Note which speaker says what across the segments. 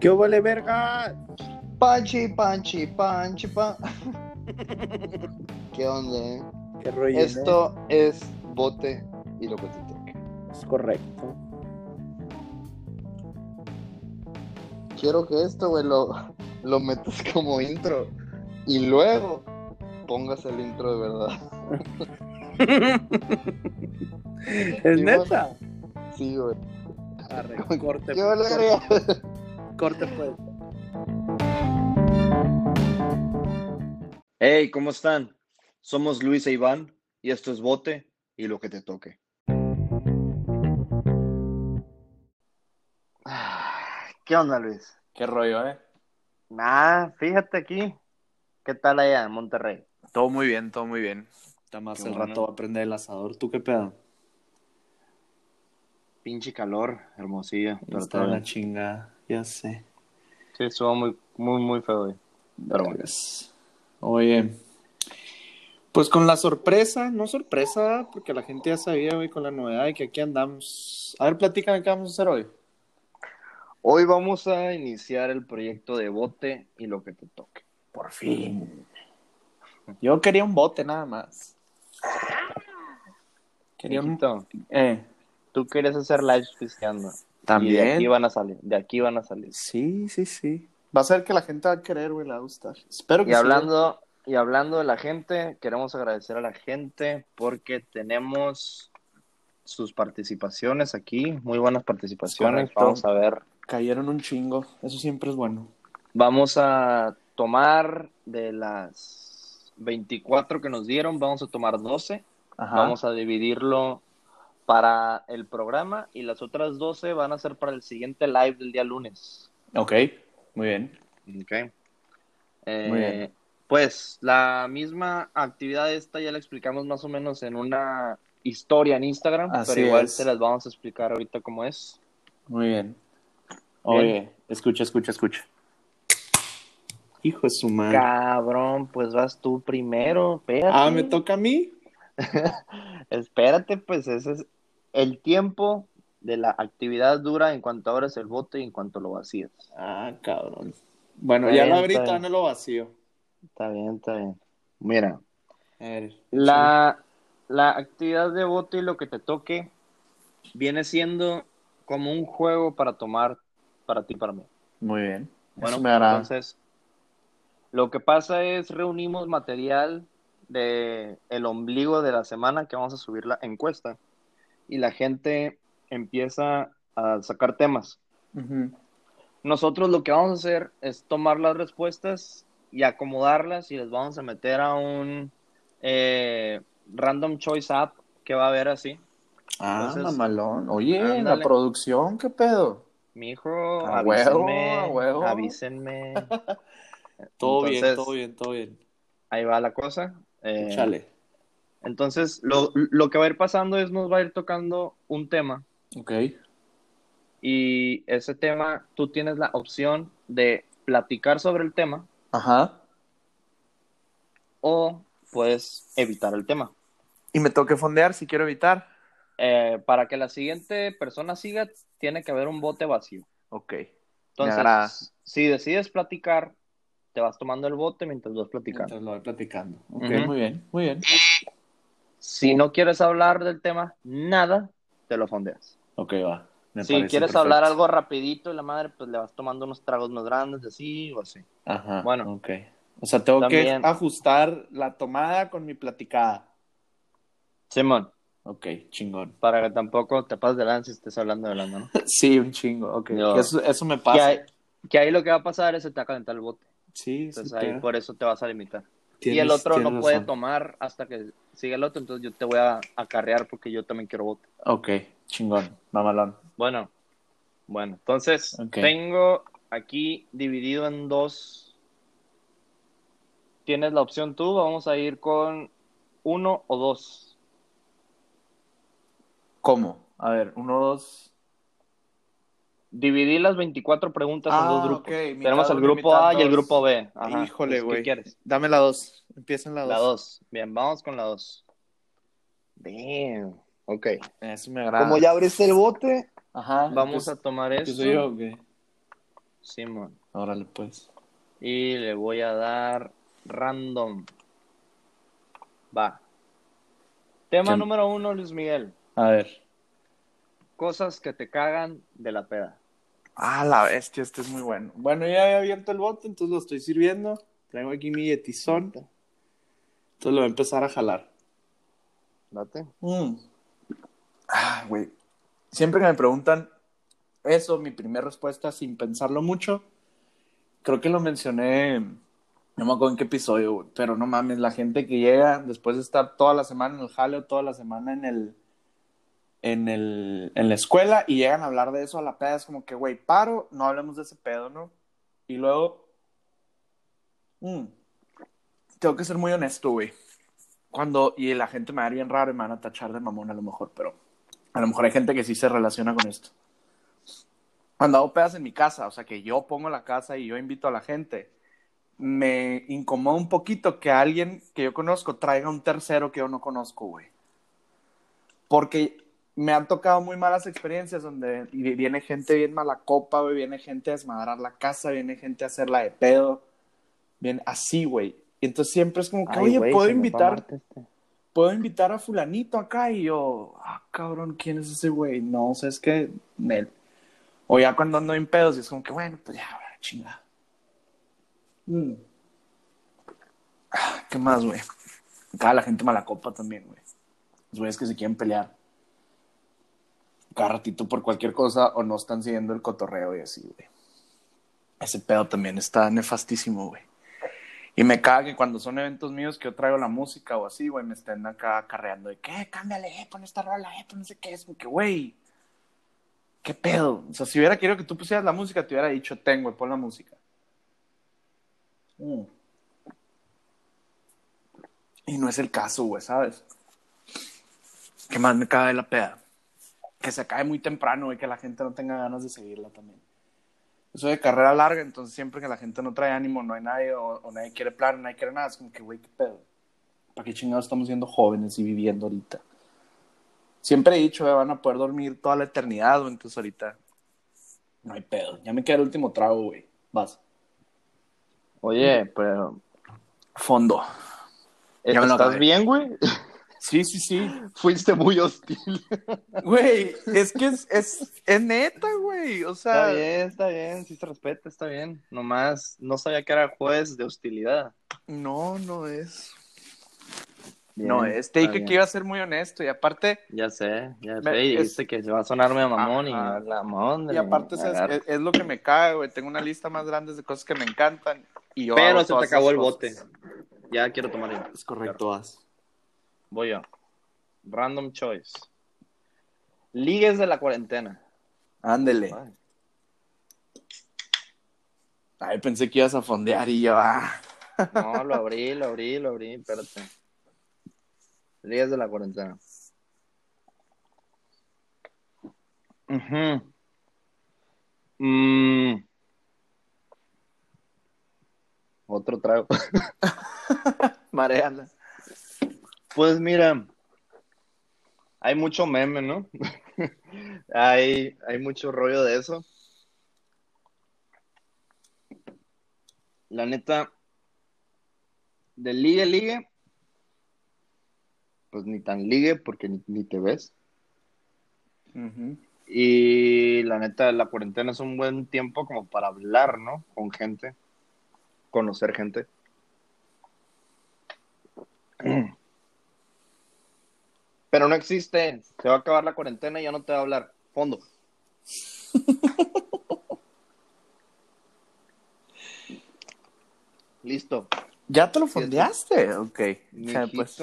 Speaker 1: ¿Qué vale verga?
Speaker 2: Panchi, panchi, panchi, pan. ¿Qué onda, eh?
Speaker 1: ¿Qué rollo?
Speaker 2: Esto es bote y lo que te toque.
Speaker 1: Es correcto.
Speaker 2: Quiero que esto, güey, lo, lo metas como intro. Y luego pongas el intro de verdad.
Speaker 1: ¿Es neta?
Speaker 2: Sí, güey.
Speaker 1: Arre, corte,
Speaker 2: ¡Qué vale,
Speaker 1: corte, corte, pues.
Speaker 2: Hey, ¿cómo están? Somos Luis e Iván y esto es Bote y lo que te toque. Ah, ¿Qué onda, Luis?
Speaker 1: ¿Qué rollo, eh?
Speaker 2: Nah, fíjate aquí. ¿Qué tal allá en Monterrey?
Speaker 1: Todo muy bien, todo muy bien. Está más
Speaker 2: Qué
Speaker 1: el
Speaker 2: bueno.
Speaker 1: rato va a prender el asador. ¿Tú qué pedo?
Speaker 2: Pinche calor, hermosillo. Pero
Speaker 1: Está la
Speaker 2: bien.
Speaker 1: Ya sé.
Speaker 2: Sí, estuvo muy, muy, muy feo hoy. Pero bueno.
Speaker 1: Oye, pues con la sorpresa, no sorpresa, porque la gente ya sabía, güey, con la novedad de que aquí andamos. A ver, platícame qué vamos a hacer hoy.
Speaker 2: Hoy vamos a iniciar el proyecto de Bote y lo que te toque.
Speaker 1: Por fin. Yo quería un bote nada más. Quería un... Eh,
Speaker 2: tú querías hacer lives pisteando. Y de
Speaker 1: también.
Speaker 2: aquí van a salir. De aquí van a salir.
Speaker 1: Sí, sí, sí. Va a ser que la gente va a querer, güey, le va a gustar. Espero que
Speaker 2: Y hablando, y hablando de la gente, queremos agradecer a la gente porque tenemos sus participaciones aquí, muy buenas participaciones.
Speaker 1: correcto.
Speaker 2: Vamos a ver,
Speaker 1: Cayeron un chingo. Eso siempre es bueno.
Speaker 2: vamos a tomar de las 24 que nos dieron, vamos a tomar 12,
Speaker 1: Ajá.
Speaker 2: vamos a dividirlo para el programa y las otras 12 van a ser para el siguiente live del día lunes.
Speaker 1: Ok, muy bien.
Speaker 2: Ok. Eh,
Speaker 1: Muy bien.
Speaker 2: Pues la misma actividad esta ya la explicamos más o menos en una historia en Instagram,
Speaker 1: Así
Speaker 2: pero igual
Speaker 1: es.
Speaker 2: se las vamos a explicar ahorita cómo es.
Speaker 1: Muy bien. Oye, escucha, escucha, escucha. Hijo de su madre.
Speaker 2: Cabrón, pues vas tú primero, espérate.
Speaker 1: Ah, ¿me toca a mí?
Speaker 2: Espérate, pues ese es el tiempo de la actividad dura en cuanto abres el bote y en cuanto lo vacías.
Speaker 1: Ah, cabrón. Bueno,
Speaker 2: Está
Speaker 1: ya lo abrí, todavía no lo vacío.
Speaker 2: Está bien, está bien. Mira, La, la actividad de bote y lo que te toque viene siendo como un juego para tomar para ti y para mí.
Speaker 1: Muy bien.
Speaker 2: Bueno,
Speaker 1: Eso me agrada.
Speaker 2: entonces, lo que pasa es reunimos material de el ombligo de la semana que vamos a subir la encuesta y la gente empieza a sacar temas. Nosotros lo que vamos a hacer es tomar las respuestas y acomodarlas y les vamos a meter a un eh, random choice app que va a haber así.
Speaker 1: Ah,
Speaker 2: Entonces,
Speaker 1: mamalón. Oye, la producción, ¿qué pedo?
Speaker 2: Mi hijo,
Speaker 1: A
Speaker 2: avísenme,
Speaker 1: huevo, a huevo.
Speaker 2: avísenme.
Speaker 1: Todo bien, todo bien, todo bien.
Speaker 2: Ahí va la cosa. Eh,
Speaker 1: Échale.
Speaker 2: entonces, lo, lo que va a ir pasando es nos va a ir tocando un tema
Speaker 1: Ok.
Speaker 2: y ese tema tú tienes la opción de platicar sobre el tema
Speaker 1: Ajá.
Speaker 2: o puedes evitar el tema.
Speaker 1: Y me toque fondear si quiero evitar.
Speaker 2: Eh, para que la siguiente persona siga, tiene que haber un bote vacío.
Speaker 1: Ok.
Speaker 2: Entonces, si decides platicar, te vas tomando el bote mientras vas platicando.
Speaker 1: Mientras lo voy platicando. Ok, muy bien, muy bien.
Speaker 2: Si no quieres hablar del tema, nada, te lo fondeas.
Speaker 1: Ok, va. Me
Speaker 2: si quieres
Speaker 1: perfecto.
Speaker 2: hablar algo rapidito y la madre, pues le vas tomando unos tragos más grandes, así o así.
Speaker 1: Ajá.
Speaker 2: Bueno.
Speaker 1: Ok. O sea, tengo
Speaker 2: También-
Speaker 1: que ajustar la tomada con mi platicada.
Speaker 2: Simón,
Speaker 1: Ok, chingón.
Speaker 2: para que tampoco te pases de lanza y estés hablando de la ¿no?
Speaker 1: Sí, un chingo. Ok.
Speaker 2: Yo-
Speaker 1: Eso, eso me
Speaker 2: Que,
Speaker 1: pasa.
Speaker 2: ahí- que ahí lo que va a pasar es que te va a calentar el bote.
Speaker 1: Sí,
Speaker 2: Entonces
Speaker 1: sí.
Speaker 2: ahí
Speaker 1: claro.
Speaker 2: por eso te vas a limitar. y el otro no puede
Speaker 1: razón.
Speaker 2: tomar hasta que siga el otro, entonces yo te voy a acarrear porque yo también quiero bote.
Speaker 1: Ok, chingón. Mamalón.
Speaker 2: Bueno, bueno, entonces tengo aquí dividido en dos. Tienes la opción tú, vamos a ir con uno o dos.
Speaker 1: ¿Cómo? A ver, uno, dos.
Speaker 2: Dividí las 24 preguntas en
Speaker 1: Ah,
Speaker 2: dos grupos.
Speaker 1: ok, mitad
Speaker 2: Tenemos el grupo A y el
Speaker 1: dos.
Speaker 2: grupo B. Ajá,
Speaker 1: Híjole, güey.
Speaker 2: ¿Qué quieres?
Speaker 1: Dame la dos. Empieza en la dos.
Speaker 2: La 2. Bien, vamos con la 2. Damn. Ok.
Speaker 1: Eso me agrada.
Speaker 2: Como ya abriste el bote,
Speaker 1: Ajá.
Speaker 2: vamos
Speaker 1: empiezo-
Speaker 2: a tomar esto.
Speaker 1: yo, ok.
Speaker 2: Simón.
Speaker 1: Órale, pues.
Speaker 2: Y le voy a dar random. Va. Tema
Speaker 1: ¿Qué?
Speaker 2: número uno, Luis Miguel.
Speaker 1: A ver.
Speaker 2: Cosas que te cagan de la peda.
Speaker 1: Ah, la bestia, este es muy bueno. Bueno, ya había abierto el bote, entonces lo estoy sirviendo. Traigo aquí mi yetizón. Entonces lo voy a empezar a jalar.
Speaker 2: Date.
Speaker 1: Mm. Ah, güey. Siempre que me preguntan eso, mi primera respuesta, sin pensarlo mucho, creo que lo mencioné, no me acuerdo en qué episodio, pero no mames, la gente que llega después de estar toda la semana en el jaleo, toda la semana en el, en el, en la escuela y llegan a hablar de eso a la peda, es como que, güey, paro, no hablemos de ese pedo, ¿no? Y luego, mm, tengo que ser muy honesto, güey cuando, y la gente me va a ver bien raro y me van a tachar de mamón a lo mejor, pero a lo mejor hay gente que sí se relaciona con esto. Cuando hago pedas en mi casa, o sea, que yo pongo la casa y yo invito a la gente, me incomoda un poquito que alguien que yo conozco traiga un tercero que yo no conozco, güey. Porque me han tocado muy malas experiencias donde viene gente bien mala copa, güey, viene gente a desmadrar la casa, viene gente a hacerla de pedo, viene así, güey. Y entonces siempre es como que,
Speaker 2: Ay,
Speaker 1: oye,
Speaker 2: güey,
Speaker 1: puedo invitar,
Speaker 2: este.
Speaker 1: puedo invitar a fulanito acá y yo, ah, cabrón, ¿quién es ese güey? No, o sea, es que Nel. O ya cuando ando en pedos y es como que, bueno, pues ya, chingada. Mm. Ah, ¿Qué más, güey? Acá la gente mala copa también, güey. Los güeyes que se quieren pelear. Cada ratito por cualquier cosa o no están siguiendo el cotorreo y así, güey. Ese pedo también está nefastísimo, güey. Y me caga que cuando son eventos míos que yo traigo la música o así, güey, me estén acá carreando de que, cámbiale, eh, pon esta rola, eh, pon no sé qué. Es que, güey, ¿qué pedo? O sea, si hubiera querido que tú pusieras la música, te hubiera dicho, ten, güey, pon la música. Mm. Y no es el caso, güey, ¿sabes? ¿Qué más me caga de la peda? Que se acabe muy temprano, güey, que la gente no tenga ganas de seguirla también. Soy de carrera larga, entonces siempre que la gente no trae ánimo, no hay nadie, o, o nadie quiere plan, nadie quiere nada, es como que, güey, qué pedo. ¿Para qué chingados estamos siendo jóvenes y viviendo ahorita? Siempre he dicho, van a poder dormir toda la eternidad, güey, entonces ahorita no hay pedo. Ya me queda el último trago, güey. Vas.
Speaker 2: Oye, pero.
Speaker 1: Fondo.
Speaker 2: ¿Estás bien, güey?
Speaker 1: Sí, sí, sí.
Speaker 2: Fuiste muy hostil.
Speaker 1: Güey, es que es, es, es neta, güey. O sea,
Speaker 2: Está bien, está bien, sí se respeta, está bien. Nomás no sabía que era juez de hostilidad.
Speaker 1: no, no es.
Speaker 2: Bien,
Speaker 1: no es. Te dije
Speaker 2: bien.
Speaker 1: que iba a ser muy honesto y aparte,
Speaker 2: Ya sé, ya
Speaker 1: Me-
Speaker 2: sé. Y
Speaker 1: es-
Speaker 2: que se va a sonarme a mamón
Speaker 1: Ajá.
Speaker 2: y la mamón.
Speaker 1: y aparte es, es, es lo que me cae, güey. Tengo una lista más grande de cosas que me encantan y yo
Speaker 2: Pero se te acabó el bote. Ya quiero tomar.
Speaker 1: Es correcto, vas.
Speaker 2: Voy yo. Random choice. Ligues de la cuarentena.
Speaker 1: Ándele.
Speaker 2: Ay,
Speaker 1: Ay, pensé que ibas a fondear y yo, ah.
Speaker 2: No, lo abrí, lo abrí, lo abrí. Espérate. Ligues de la cuarentena. Mm. Otro trago.
Speaker 1: Mareala.
Speaker 2: Pues mira, hay mucho meme, ¿no? hay, hay mucho rollo de eso. La neta, de ligue, ligue, pues ni tan ligue porque ni, ni te ves. Y la neta, la cuarentena es un buen tiempo como para hablar, ¿no? Con gente, conocer gente. Pero no existe. Se va a acabar la cuarentena y ya no te va a hablar. Fondo. Listo.
Speaker 1: ¿Ya te lo fondeaste? Ok. Pues,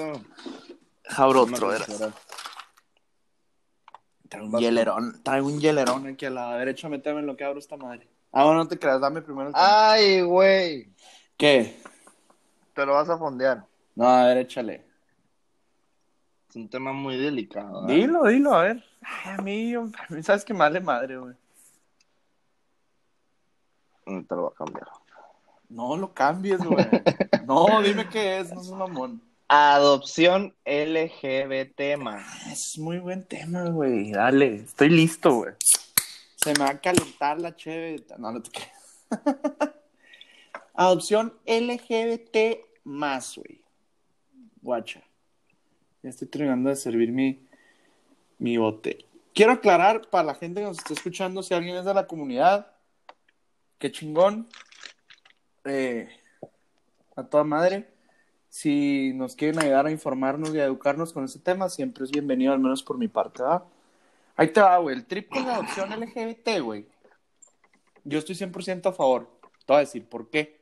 Speaker 2: acuerdo
Speaker 1: verás.
Speaker 2: ahora.
Speaker 1: Traigo un hielerón. Traigo un hielerón aquí a la derecha. Méteme en lo que abro esta madre. Ah, bueno, no te creas. Dame primero el
Speaker 2: Ay, güey.
Speaker 1: ¿Qué?
Speaker 2: Te lo vas a fondear.
Speaker 1: No, a ver, échale.
Speaker 2: Es un tema muy delicado. ¿eh?
Speaker 1: Dilo, dilo, a ver. Ay, a mí, a mí sabes que vale madre, güey.
Speaker 2: Mm, Te lo voy a cambiar.
Speaker 1: No lo cambies, güey. No, dime qué es, no es un mamón.
Speaker 2: Adopción LGBT más.
Speaker 1: Es muy buen tema, güey. Dale, estoy listo, güey. Se me va a calentar la cheve. No, no te. Adopción LGBT más, güey. Guacha. Ya estoy terminando de servir mi, mi bote. Quiero aclarar para la gente que nos está escuchando, si alguien es de la comunidad, qué chingón. Eh, a toda madre. Si nos quieren ayudar a informarnos y a educarnos con ese tema, siempre es bienvenido, al menos por mi parte, ¿va? Ahí te va, güey. El trip con adopción LGBT, güey. Yo estoy 100% a favor. Te voy a decir por qué.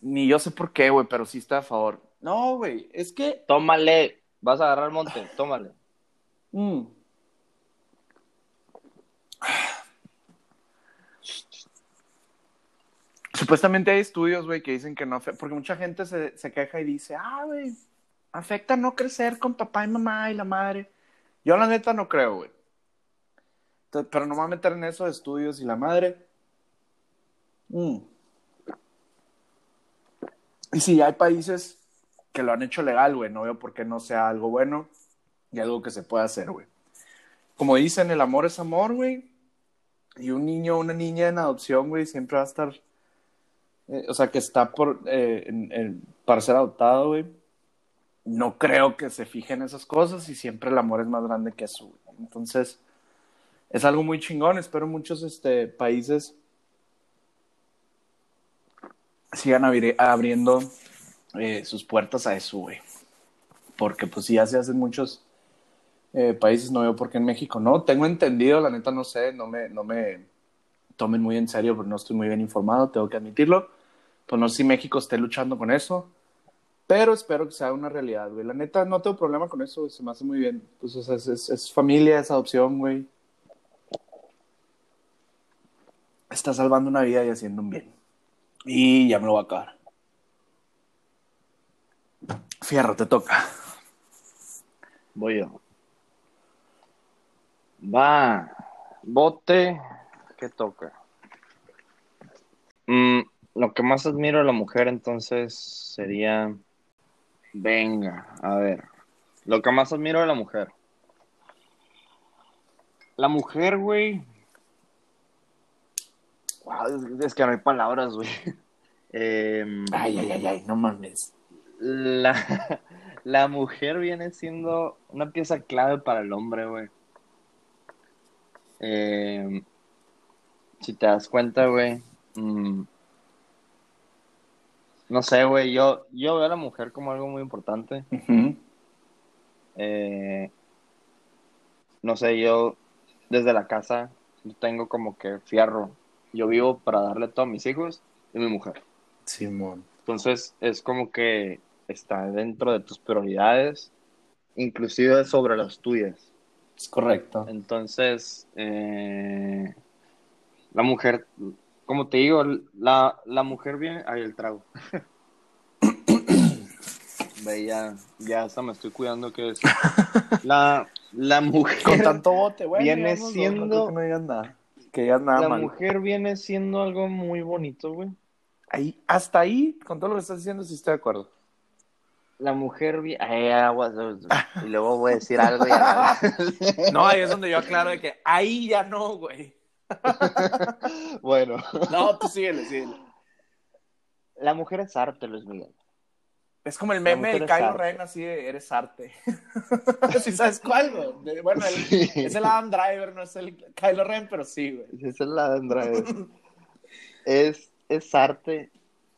Speaker 1: Ni yo sé por qué, güey, pero sí está a favor. No, güey, es que.
Speaker 2: Tómale. Vas a agarrar el monte. Tómale.
Speaker 1: mm, Supuestamente hay estudios, güey, que dicen que no afecta, porque mucha gente se, se queja y dice, ah, güey, afecta no crecer con papá y mamá y la madre. Yo la neta no creo, güey. Pero no me voy a meter en esos estudios y la madre. Mm. Y sí, hay países que lo han hecho legal, güey. No veo por qué no sea algo bueno y algo que se pueda hacer, güey. Como dicen, el amor es amor, güey. Y un niño o una niña en adopción, güey, siempre va a estar. eh, o sea, que está por, eh, para ser adoptado, güey. No creo que se fijen esas cosas y siempre el amor es más grande que eso, güey. Entonces, es algo muy chingón. Espero muchos este, países sigan abri- abriendo eh, sus puertas a eso, güey. Porque, pues, ya se hacen muchos eh, países, no veo por qué en México no. Tengo entendido, la neta no sé, no me, no me tomen muy en serio, pero no estoy muy bien informado, tengo que admitirlo. Pues no sé si México esté luchando con eso, pero espero que sea una realidad, güey. La neta no tengo problema con eso, se me hace muy bien. Pues, o sea, es, es- es familia, es adopción, güey. Está salvando una vida y haciendo un bien. Y ya me lo voy a acabar. Fierro, te toca.
Speaker 2: Voy yo. Va. Bote. ¿Qué toca? Mm, lo que más admiro de la mujer entonces sería... Venga, a ver. Lo que más admiro de la mujer. La mujer, güey. Wow, es, que no hay palabras, güey. Em,
Speaker 1: Ay, ay, ay, ay, no mames.
Speaker 2: La, la mujer viene siendo una pieza clave para el hombre, güey. Eh, si te das cuenta, güey. mm, no sé, güey. Yo, yo veo a la mujer como algo muy importante. Eh, no sé, yo desde la casa tengo como que fierro. Yo vivo para darle todo a mis hijos y mi mujer.
Speaker 1: Simón.
Speaker 2: Entonces es como que está dentro de tus prioridades, inclusive sobre las tuyas.
Speaker 1: Es correcto.
Speaker 2: Entonces, eh, la mujer, como te digo, la, la mujer viene... Ay, el trago. Ve, ya, ya hasta me estoy cuidando que decir. La, la mujer...
Speaker 1: Con tanto bote, güey.
Speaker 2: Viene
Speaker 1: digamos, no- no
Speaker 2: siendo-
Speaker 1: que no digas nada. Que digas nada
Speaker 2: La
Speaker 1: mal.
Speaker 2: mujer viene siendo algo muy bonito, güey.
Speaker 1: Ahí, hasta ahí, con todo lo que estás diciendo, sí estoy de acuerdo.
Speaker 2: La mujer. Ay, aguas, y luego voy a decir algo ya-
Speaker 1: No, ahí es donde yo aclaro de que ahí ya no, güey.
Speaker 2: Bueno.
Speaker 1: No, tú síguele, síguele.
Speaker 2: La mujer es arte, Luis Miguel.
Speaker 1: Es como el meme de Kylo. Ren, así de eres arte. ¿Sí sabes cuál, güey? Bueno, el-
Speaker 2: Sí.
Speaker 1: es el Adam Driver, no es el Kylo Ren, pero sí, güey.
Speaker 2: Es la de Andrade. es, es arte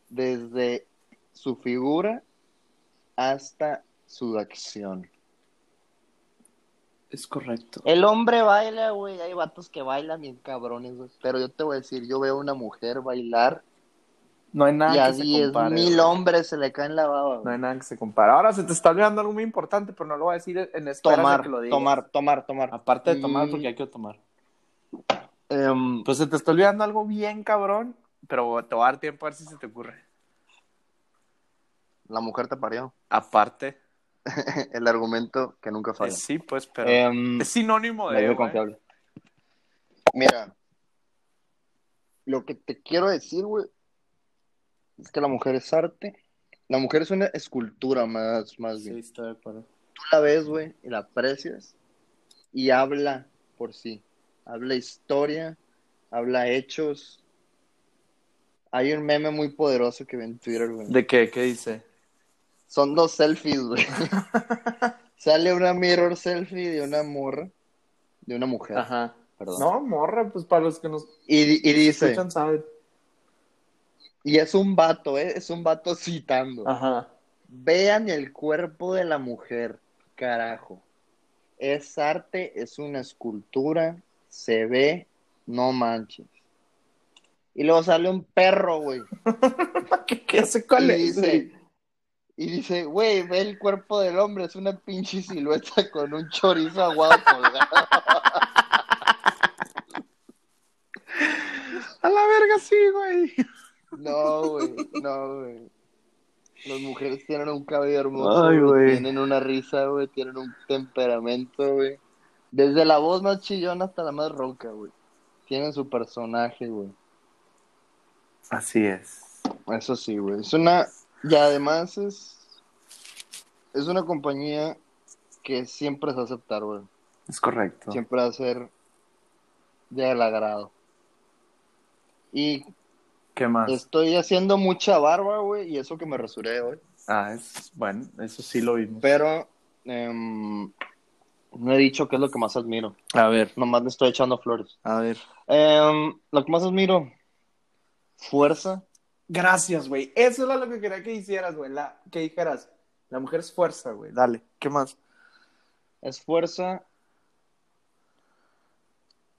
Speaker 2: desde su figura hasta su acción.
Speaker 1: Es correcto.
Speaker 2: El hombre baila, güey. Hay vatos que bailan bien cabrones, güey. Pero yo te voy a decir, yo veo una mujer bailar
Speaker 1: No hay nada
Speaker 2: y a
Speaker 1: que se
Speaker 2: 10
Speaker 1: compare.
Speaker 2: mil
Speaker 1: güey.
Speaker 2: hombres se le caen la baba,
Speaker 1: No hay nada que se compare. Ahora se te está olvidando algo muy importante, pero no lo voy a decir en espera de
Speaker 2: Tomar,
Speaker 1: que lo digas.
Speaker 2: tomar, tomar, tomar.
Speaker 1: Aparte de tomar,
Speaker 2: Mm,
Speaker 1: porque hay que tomar.
Speaker 2: em,
Speaker 1: Pues se te está olvidando algo bien cabrón, pero te voy a dar tiempo a ver si se te ocurre.
Speaker 2: la mujer te parió.
Speaker 1: Aparte,
Speaker 2: El argumento que nunca
Speaker 1: eh,
Speaker 2: falla.
Speaker 1: sí, pues, pero
Speaker 2: Em,
Speaker 1: es sinónimo de.
Speaker 2: medio
Speaker 1: güey.
Speaker 2: confiable. Mira, lo que te quiero decir, güey, es que la mujer es arte. La mujer es una escultura más, más
Speaker 1: Sí,
Speaker 2: bien.
Speaker 1: estoy de acuerdo.
Speaker 2: Tú la ves, güey, y la aprecias y habla por sí. Habla historia, habla hechos. Hay un meme muy poderoso que ve en Twitter, güey.
Speaker 1: ¿De qué? ¿Qué dice?
Speaker 2: Son dos selfies, güey. Sale una mirror selfie de una morra, de una mujer,
Speaker 1: Ajá.
Speaker 2: perdón.
Speaker 1: No, morra, pues para los que nos
Speaker 2: Y, y dice,
Speaker 1: escuchan saben.
Speaker 2: y es un vato, ¿eh? Es un vato citando.
Speaker 1: Ajá.
Speaker 2: Vean el cuerpo de la mujer, carajo. Es arte, es una escultura, se ve, no manches. Y luego sale un perro, güey.
Speaker 1: ¿Qué, qué sé cuál
Speaker 2: y
Speaker 1: es?
Speaker 2: dice, y dice, güey, ve el cuerpo del hombre, es una pinche silueta con un chorizo aguado colgado.
Speaker 1: A la verga, sí, güey.
Speaker 2: No, güey, no, güey. Las mujeres tienen un cabello hermoso,
Speaker 1: Ay,
Speaker 2: güey. tienen una risa, güey, tienen un temperamento, güey. Desde la voz más chillona hasta la más ronca, güey. Tienen su personaje, güey.
Speaker 1: Así es.
Speaker 2: Eso sí, güey. Es una. Y además es. Es una compañía que siempre se va a aceptar, güey.
Speaker 1: Es correcto.
Speaker 2: Siempre va a ser del agrado. Y
Speaker 1: ¿Qué más?
Speaker 2: estoy haciendo mucha barba, güey, y eso que me rasuré hoy.
Speaker 1: Ah, es bueno, eso sí lo vimos.
Speaker 2: Pero em, no he dicho qué es lo que más admiro.
Speaker 1: A ver,
Speaker 2: Nomás me estoy echando flores.
Speaker 1: a ver.
Speaker 2: Em, lo que más admiro, fuerza.
Speaker 1: Gracias, güey. Eso era lo que quería que hicieras, güey. La, que dijeras, la mujer es fuerza, güey. Dale, ¿qué más?
Speaker 2: Es fuerza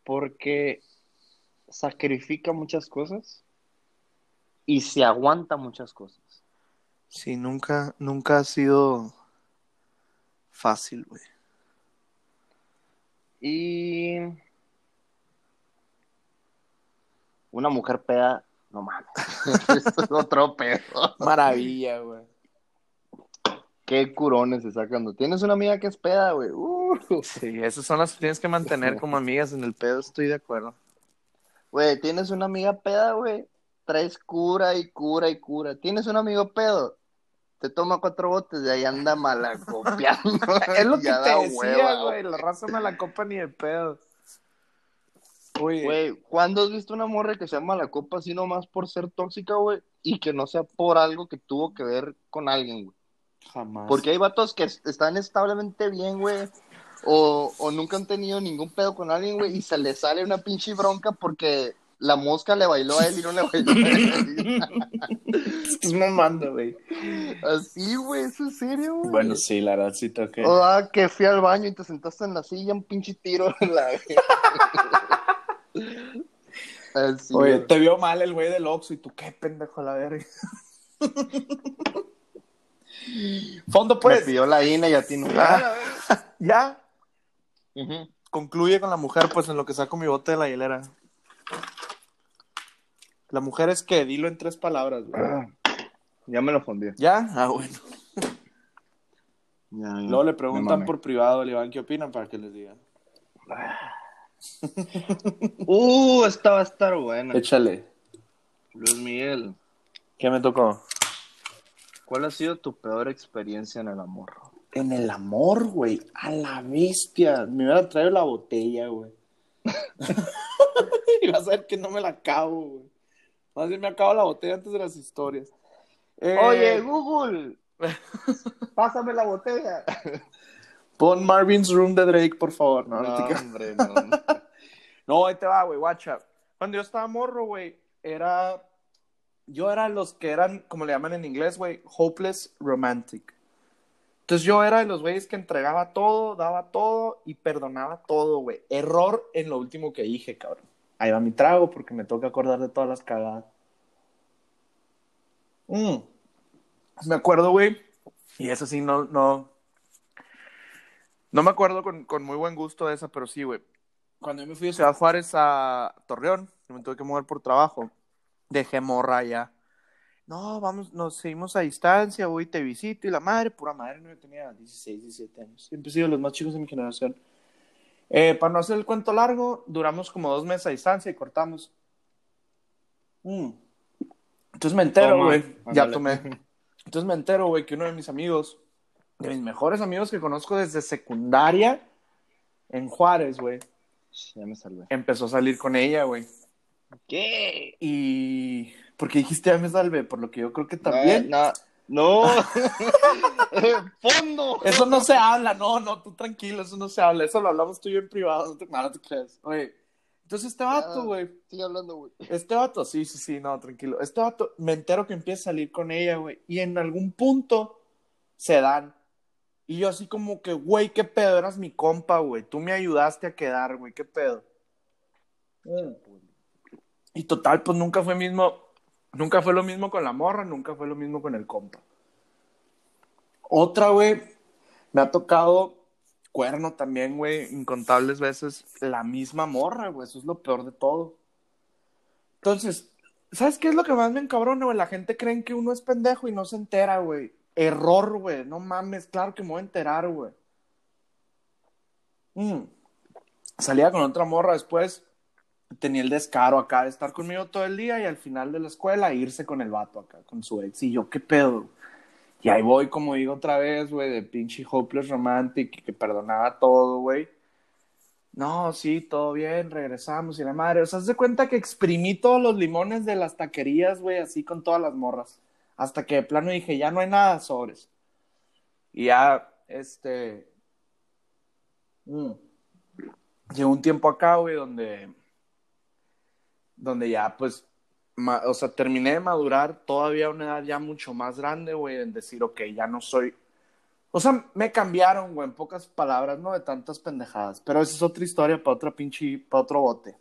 Speaker 2: porque sacrifica muchas cosas y se aguanta muchas cosas.
Speaker 1: Sí, nunca, nunca ha sido fácil, güey.
Speaker 2: Y una mujer peda, no mames. Esto es otro pedo.
Speaker 1: Maravilla, güey.
Speaker 2: Qué curones se sacan. Tienes una amiga que es peda, güey. Uh.
Speaker 1: Sí, esas son las que tienes que mantener como amigas en el pedo, estoy de acuerdo.
Speaker 2: Güey, tienes una amiga peda, güey. Traes cura y cura y cura. Tienes un amigo pedo. Te toma cuatro botes y ahí anda malacopiando.
Speaker 1: Es lo que te decía, güey. La raza no la copa ni de pedo. Güey,
Speaker 2: Güey, ¿cuándo has visto una morra que se llama la copa así nomás por ser tóxica, güey? Y que no sea por algo que tuvo que ver con alguien, güey.
Speaker 1: jamás.
Speaker 2: Porque hay vatos que est- están establemente bien, güey. O, o nunca han tenido ningún pedo con alguien, güey. Y se les sale una pinche bronca porque la mosca le bailó a él y no le bailó a él.
Speaker 1: Estás mamando, güey.
Speaker 2: Así, güey, ¿es en serio, güey?
Speaker 1: Bueno, sí, la verdad sí toqué.
Speaker 2: O ah, que fui al baño y te sentaste en la silla, un pinche tiro en la... Así,
Speaker 1: Oye, te vio mal el güey del Oxxo y tú, qué pendejo la verga. Fondo,
Speaker 2: Me
Speaker 1: pues.
Speaker 2: pidió la INA y a ti no.
Speaker 1: Ah. Ya. Concluye con la mujer, pues en lo que saco mi bote de la hielera. La mujer es que, dilo en tres palabras, güey.
Speaker 2: Ah, Ya me lo fundí.
Speaker 1: ¿Ya? Ah, bueno.
Speaker 2: Ya, ya.
Speaker 1: Luego le
Speaker 2: Me
Speaker 1: preguntan por privado, le van qué opinan para que les digan.
Speaker 2: Uh, esta va a estar buena.
Speaker 1: Échale.
Speaker 2: Luis Miguel,
Speaker 1: ¿Qué me tocó?
Speaker 2: ¿cuál ha sido tu peor experiencia en el amor?
Speaker 1: En el amor, güey. A la bestia. Me hubiera traído la botella, güey. y vas a ver que no me la acabo, güey. Más bien me acabo la botella antes de las historias. Eh,
Speaker 2: Oye, Google, pásame la botella.
Speaker 1: Pon Marvin's Room de Drake, por favor. No,
Speaker 2: No,
Speaker 1: no,
Speaker 2: hombre, no.
Speaker 1: No, ahí te va, güey, guacha. Cuando yo estaba morro, güey, era... Yo era los que eran, como le llaman en inglés, güey, hopeless romantic. Entonces yo era de los güeyes que entregaba todo, daba todo y perdonaba todo, güey. Error en lo último que dije, cabrón. Ahí va mi trago porque me toca acordar de todas las cagadas. Mm. Me acuerdo, güey, y eso sí, no, no... No me acuerdo con, con muy buen gusto de esa, pero sí, güey cuando yo me fui de Ciudad Juárez a Torreón, me tuve que mover por trabajo, dejé morra ya. No, vamos, nos seguimos a distancia, voy y te visito y la madre, pura madre, no yo tenía 16, 17 años. Siempre he sido los más chicos de mi generación. Eh, para no hacer el cuento largo, duramos como dos meses a distancia y cortamos. Mm. Entonces me entero, güey. Ya tomé. Entonces me entero, güey, que uno de mis amigos, de mis mejores amigos que conozco desde secundaria, en Juárez, güey,
Speaker 2: Ya me salvé.
Speaker 1: empezó a salir con ella, güey.
Speaker 2: ¿Qué?
Speaker 1: Y. Porque dijiste ya me salve, por lo que yo creo que también.
Speaker 2: No, no. no. Fondo.
Speaker 1: Eso no se habla, no, no, tú tranquilo, eso no se habla. Eso lo hablamos tú y yo en privado, no te, no, no te creas. Oye, entonces este vato, güey.
Speaker 2: Sigue hablando, güey.
Speaker 1: Este vato, sí, sí, sí, no, tranquilo. Este vato, me entero que empieza a salir con ella, güey. Y en algún punto se dan. Y yo así como que, güey, qué pedo, eras mi compa, güey. Tú me ayudaste a quedar, güey, qué pedo. Y total, pues nunca fue mismo, nunca fue lo mismo con la morra, nunca fue lo mismo con el compa. Otra, güey, me ha tocado cuerno también, güey, incontables veces la misma morra, güey, eso es lo peor de todo. Entonces, ¿sabes qué es lo que más me encabrona, güey? La gente cree que uno es pendejo y no se entera, güey. Error, güey, no mames, claro que me voy a enterar, güey. Mm. Salía con otra morra después, tenía el descaro acá de estar conmigo todo el día y al final de la escuela irse con el vato acá, con su ex. Y yo, ¿qué pedo? Y ahí voy, como digo otra vez, güey, de pinche hopeless romantic, que perdonaba todo, güey. No, sí, todo bien, regresamos y la madre. O sea, se cuenta que exprimí todos los limones de las taquerías, güey, así con todas las morras. Hasta que de plano dije, ya no hay nada sobres. Y ya, este. Mm. Llegó un tiempo acá, güey, donde. Donde ya, pues. o sea, terminé de madurar todavía a una edad ya mucho más grande, güey, en decir, ok, ya no soy. O sea, me cambiaron, güey, en pocas palabras, no de tantas pendejadas. Pero esa es otra historia para otra pinche. para otro bote.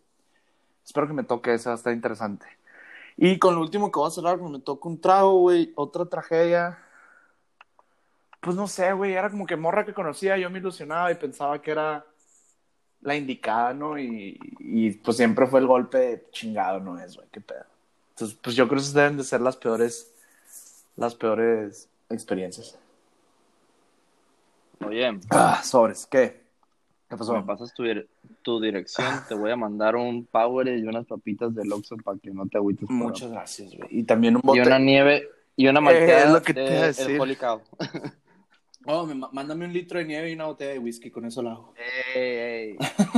Speaker 1: Espero que me toque esa, está interesante. Y con lo último que voy a cerrar, me toca un trago, güey, otra tragedia. Pues no sé, güey, era como que morra que conocía, yo me ilusionaba y pensaba que era la indicada, ¿no? Y, y pues siempre fue el golpe de chingado, ¿no es, güey? ¿Qué pedo? Entonces, pues yo creo que esas deben de ser las peores, las peores experiencias.
Speaker 2: Oye,
Speaker 1: Ah, sobres, ¿qué? ¿Qué pasó?
Speaker 2: me pasas tu, tu dirección, te voy a mandar un Power y unas papitas de Oxxo para que no te agüites.
Speaker 1: Muchas gracias, güey. Y también un bote.
Speaker 2: Y una nieve y una
Speaker 1: Eh,
Speaker 2: malteada
Speaker 1: es lo que te
Speaker 2: de
Speaker 1: a decir.
Speaker 2: Cow.
Speaker 1: Oh, me mándame un litro de nieve y una botella de whisky, con eso lo hago.
Speaker 2: Ey, ey.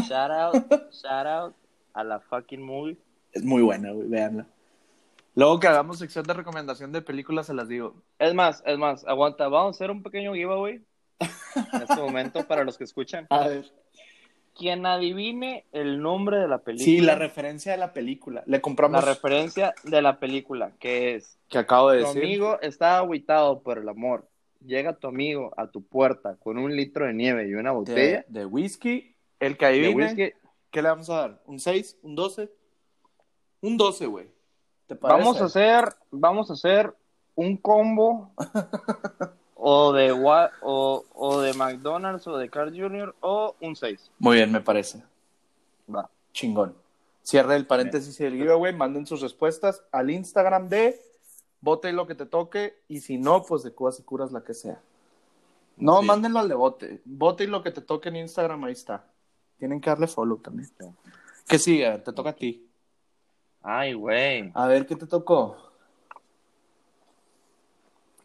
Speaker 2: Shout out, shout out a la fucking movie.
Speaker 1: Es muy buena, güey, véanla. Luego que hagamos sección de recomendación de películas, se las digo.
Speaker 2: Es más, es más, aguanta, vamos a hacer un pequeño giveaway en este momento para los que escuchan.
Speaker 1: A ver.
Speaker 2: Quien adivine el nombre de la película,
Speaker 1: Sí, la referencia de la película. Le compramos
Speaker 2: la referencia de la película, que es
Speaker 1: que acabo de
Speaker 2: tu
Speaker 1: decir.
Speaker 2: amigo está aguitado por el amor. Llega tu amigo a tu puerta con un litro de nieve y una botella
Speaker 1: de whisky. El que adivine,
Speaker 2: whisky.
Speaker 1: ¿qué le vamos a dar? ¿Un 6? ¿Un 12? Un 12, güey. ¿Te parece?
Speaker 2: Vamos a hacer, vamos a hacer un combo o de o, o de McDonald's o de Carl Jr. o un 6.
Speaker 1: Muy bien, me parece.
Speaker 2: Va.
Speaker 1: Chingón. Cierre el paréntesis y el giveaway. Manden sus respuestas al Instagram de Bote lo que te toque. Y si no, pues de Cubas y Curas, la que sea. No,
Speaker 2: Sí.
Speaker 1: mándenlo al de Bote. Bote y lo que te toque en Instagram, ahí está. Tienen que darle follow también. Que sigue, te toca a ti.
Speaker 2: Ay, güey.
Speaker 1: A ver, ¿qué te tocó?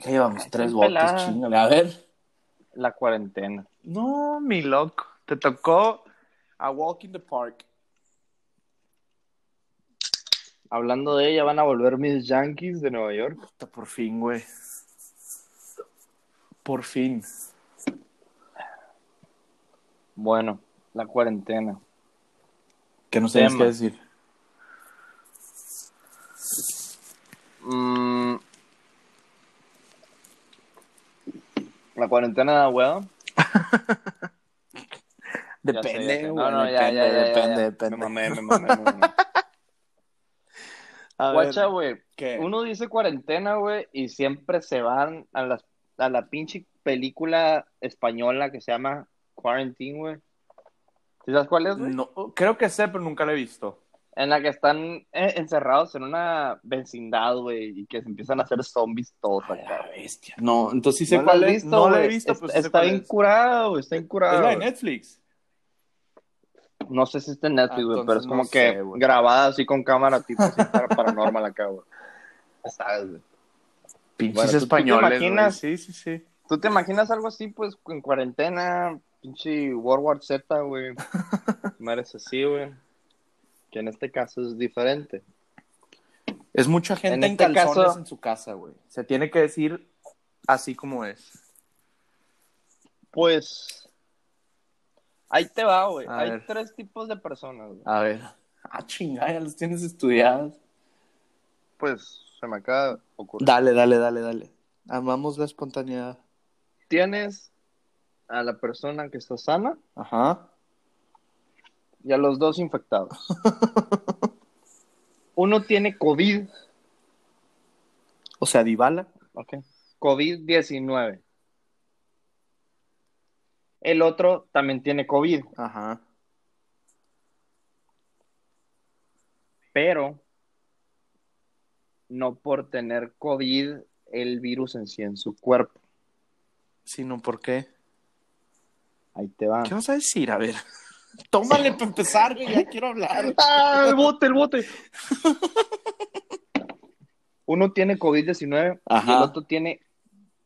Speaker 1: ¿Qué llevamos?
Speaker 2: Ay,
Speaker 1: Tres
Speaker 2: peladas.
Speaker 1: chingale. A ver.
Speaker 2: La cuarentena.
Speaker 1: No, mi loco. Te tocó a Walk in the Park.
Speaker 2: Hablando de ella, van a volver mis Yankees de Nueva York.
Speaker 1: Puta, Por fin, güey. Por fin.
Speaker 2: Bueno, la cuarentena.
Speaker 1: ¿Qué nos tienes que decir?
Speaker 2: Mm. La cuarentena da ya
Speaker 1: Depende.
Speaker 2: No, no, ya,
Speaker 1: depende,
Speaker 2: ya, ya, ya,
Speaker 1: depende,
Speaker 2: ya.
Speaker 1: depende.
Speaker 2: Me mamé, me mamé, me mamé.
Speaker 1: A ver,
Speaker 2: Guacha, güey. Uno dice cuarentena, güey, y siempre se van a, las, a la pinche película española que se llama Quarantine, güey. ¿Sí sabes cuál es, güey?
Speaker 1: No, creo que sé, pero nunca la he visto.
Speaker 2: En la que están eh, encerrados en una vecindad, güey, y que se empiezan a hacer zombies todos acá.
Speaker 1: bestia. No, entonces sí sé
Speaker 2: ¿No
Speaker 1: cuál es. no la he visto,
Speaker 2: Es-
Speaker 1: pero sí sé
Speaker 2: Está bien
Speaker 1: es.
Speaker 2: curado, güey, está bien curado.
Speaker 1: Es la de. Netflix.
Speaker 2: No sé si está en Netflix,
Speaker 1: Ah,
Speaker 2: güey, pero es como
Speaker 1: no
Speaker 2: que
Speaker 1: sé,
Speaker 2: grabada así con cámara tipo así para paranormal acá, güey. ¿Sabes, güey?
Speaker 1: Pinches
Speaker 2: Bueno, ¿tú- tú te
Speaker 1: españoles. güey.
Speaker 2: imaginas?
Speaker 1: Sí, sí, sí.
Speaker 2: ¿Tú te imaginas algo así, pues, en cuarentena, pinche World War Z, güey? Madres así, güey. Que en este caso es diferente.
Speaker 1: Es mucha gente
Speaker 2: En
Speaker 1: en,
Speaker 2: este
Speaker 1: calzones
Speaker 2: caso-
Speaker 1: en su casa, güey. Se tiene que decir así como es.
Speaker 2: Pues ahí te va, güey. Hay
Speaker 1: ver.
Speaker 2: tres tipos de personas. güey.
Speaker 1: A ver. Ah, chingada, ya los tienes estudiados.
Speaker 2: Pues se me acaba de ocurrir.
Speaker 1: Dale, dale, dale, dale. Amamos la espontaneidad.
Speaker 2: Tienes a la persona que está sana
Speaker 1: Ajá.
Speaker 2: Y a los dos infectados. Uno tiene COVID,
Speaker 1: O sea, Dybala.
Speaker 2: ok, COVID-19. El otro también tiene COVID,
Speaker 1: Ajá.
Speaker 2: pero no por tener COVID el virus en sí en su cuerpo.
Speaker 1: Sino, ¿por qué?
Speaker 2: Ahí te va.
Speaker 1: ¿Qué vas a decir? A ver. Tómale para empezar, güey. Ya quiero hablar.
Speaker 2: ¡Ah, el bote, el bote! Uno tiene COVID-19 y el otro tiene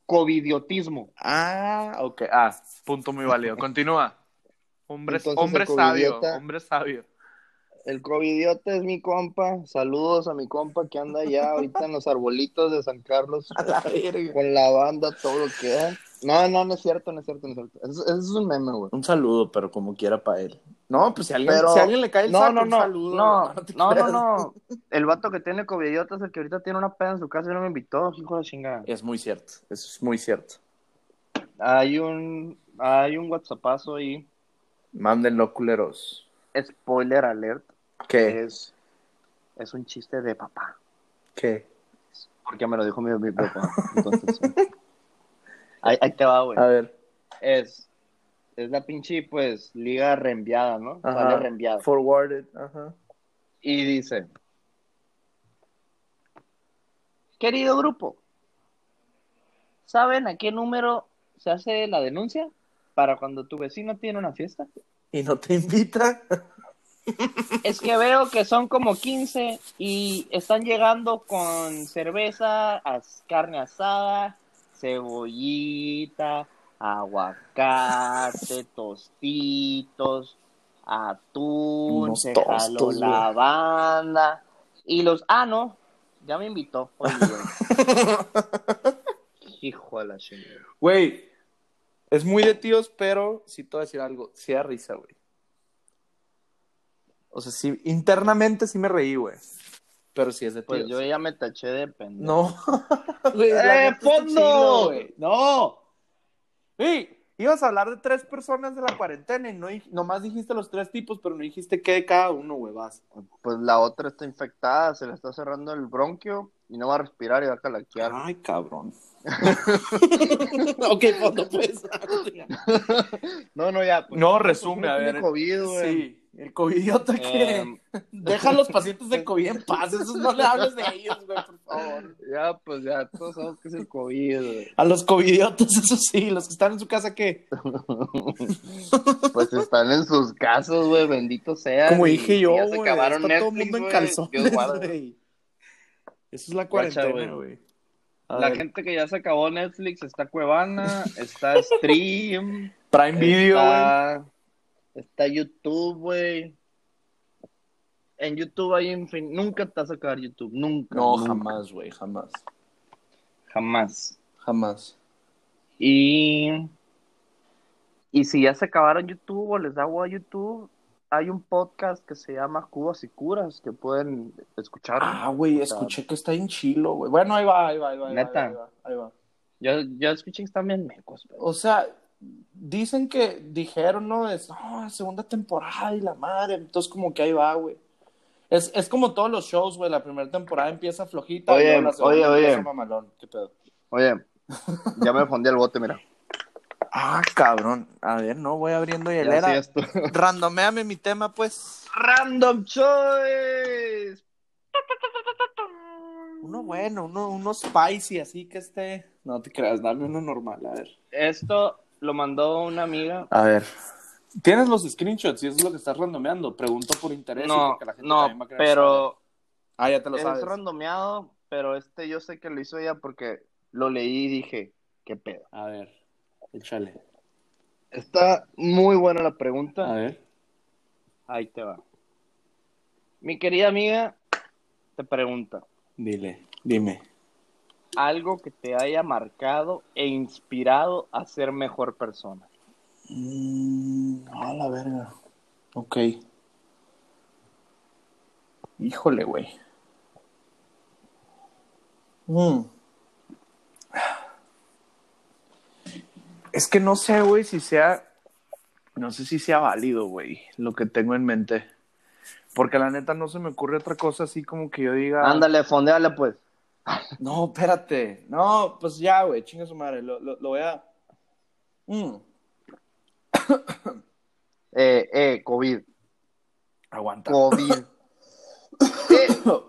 Speaker 2: covidiotismo.
Speaker 1: Ah, ok. Ah, punto muy válido. Continúa. Hombre,
Speaker 2: Entonces,
Speaker 1: hombre sabio. Hombre sabio.
Speaker 2: El covidiota es mi compa. Saludos a mi compa que anda allá ahorita en los arbolitos de San Carlos
Speaker 1: A la verga.
Speaker 2: con la banda, todo lo que da. No, no, no es cierto, no es cierto, no es cierto. Eso, eso es un meme, güey.
Speaker 1: Un saludo, pero como quiera para él. No, pues si alguien,
Speaker 2: Pero-
Speaker 1: si alguien le cae el
Speaker 2: No,
Speaker 1: saco,
Speaker 2: no,
Speaker 1: un
Speaker 2: no,
Speaker 1: saludo.
Speaker 2: no, no, no. El vato que tiene covidiota es el que ahorita tiene una peda en su casa y no me invitó, hijo de chingada.
Speaker 1: Es muy cierto. Eso es muy cierto.
Speaker 2: Hay un, hay un WhatsAppazo ahí,
Speaker 1: Mándenlo, culeros.
Speaker 2: spoiler alert,
Speaker 1: ¿Qué?
Speaker 2: es, es un chiste de papá.
Speaker 1: ¿Qué?
Speaker 2: Porque me lo dijo mi, mi papá. Entonces, ahí, ahí te va, güey.
Speaker 1: A ver.
Speaker 2: Es, es la pinche, pues, liga reenviada, ¿no?
Speaker 1: Ajá.
Speaker 2: Reenviada.
Speaker 1: Forwarded. Ajá.
Speaker 2: Y dice, querido grupo, ¿saben a qué número se hace la denuncia para cuando tu vecino tiene una fiesta?
Speaker 1: ¿Y no te invita?
Speaker 2: Es que veo que son como 15 y están llegando con cerveza, as- carne asada, cebollita, aguacate, tostitos, atún, se jaló
Speaker 1: güey.
Speaker 2: la banda y los... Ah, no, ya me invitó. Oye. Hijo de la chingada.
Speaker 1: Güey, es muy de tíos, pero sí te voy a decir algo. Sí da risa, güey. O sea, sí, internamente sí me reí, güey. Pero sí es de tíos.
Speaker 2: Pues yo ya me taché de pendejo.
Speaker 1: No. Güey,
Speaker 2: ¡Eh,
Speaker 1: está
Speaker 2: fondo!
Speaker 1: No. Güey, ibas a hablar de tres personas de la cuarentena y no, nomás dijiste los tres tipos, pero no dijiste qué de cada uno, güey, vas.
Speaker 2: Pues la otra está infectada, se le está cerrando el bronquio y no va a respirar y va a calaquear.
Speaker 1: Ay, cabrón. ok, fondo, pues.
Speaker 2: No, no, ya. pues,
Speaker 1: No,
Speaker 2: pues,
Speaker 1: resume, a ver.
Speaker 2: COVID, güey.
Speaker 1: Sí, el covidiota que...
Speaker 2: Em,
Speaker 1: Deja a los pacientes de COVID en paz, esos no le hables de ellos, güey, por favor.
Speaker 2: ya, pues ya, todos sabemos que es el COVID, güey.
Speaker 1: A los covidiotas, eso sí, los que están en su casa, ¿qué?
Speaker 2: Pues están en sus casas, güey, bendito sea.
Speaker 1: Como dije yo, güey,
Speaker 2: acabaron
Speaker 1: está todo el
Speaker 2: Netflix,
Speaker 1: mundo en calzones, güey. Eso es la cuarentena,
Speaker 2: güey. La
Speaker 1: ver,
Speaker 2: gente que ya se acabó Netflix está Cuevana, está Stream,
Speaker 1: Prime Video, güey.
Speaker 2: está, está YouTube, güey. En YouTube hay infin... Nunca te vas a acabar YouTube, nunca.
Speaker 1: No,
Speaker 2: nunca,
Speaker 1: jamás, güey, jamás.
Speaker 2: Jamás.
Speaker 1: Jamás.
Speaker 2: Y, y si ya se acabaron YouTube o les da agua a YouTube, hay un podcast que se llama Cubas y Curas que pueden escuchar.
Speaker 1: Ah, güey, escuché que está en chilo, güey. Bueno, ahí va, ahí va, ahí va. ahí va,
Speaker 2: Neta.
Speaker 1: Ahí va, ahí va.
Speaker 2: Yo, yo escuché que están bien mecos, pero-
Speaker 1: O sea, dicen que dijeron, ¿no? Es, no, segunda temporada y la madre. Entonces, como que ahí va, güey. Es, es como todos los shows, güey. La primera temporada empieza flojita
Speaker 2: Oye,
Speaker 1: la segunda
Speaker 2: oye,
Speaker 1: empieza
Speaker 2: oye.
Speaker 1: mamalón. ¿Qué pedo?
Speaker 2: Oye, ya me fundí el bote, mira.
Speaker 1: Ah, cabrón. A ver, no, voy abriendo
Speaker 2: Ya
Speaker 1: hielera. Randomeame mi tema, pues.
Speaker 2: Random Choice.
Speaker 1: Uno bueno, uno, uno spicy, así que esté. No te creas, dame uno normal, a ver.
Speaker 2: Esto lo mandó una amiga.
Speaker 1: A ver. ¿Tienes los screenshots y eso es lo que estás randomeando? Pregunto por interés.
Speaker 2: No,
Speaker 1: porque la gente
Speaker 2: no,
Speaker 1: va a
Speaker 2: pero
Speaker 1: Ah, ya te lo
Speaker 2: es
Speaker 1: sabes.
Speaker 2: randomeado, pero este yo sé que lo hizo ella porque lo leí y dije, ¿qué pedo?
Speaker 1: A ver, échale.
Speaker 2: Está muy buena la pregunta.
Speaker 1: A ver.
Speaker 2: Ahí te va. Mi querida amiga te pregunta,
Speaker 1: Dile, dime.
Speaker 2: Algo que te haya marcado e inspirado a ser mejor persona.
Speaker 1: Mm, a la verga. Ok. Híjole, güey. Mm. Es que no sé, güey, si sea. No sé si sea válido, güey, lo que tengo en mente. Porque la neta no se me ocurre otra cosa así como que yo diga.
Speaker 2: Ándale, fondeale pues.
Speaker 1: No, espérate. No, pues ya, güey, chinga su madre. Lo, lo, lo voy a. Mm.
Speaker 2: Eh, eh, COVID.
Speaker 1: Aguanta.
Speaker 2: COVID.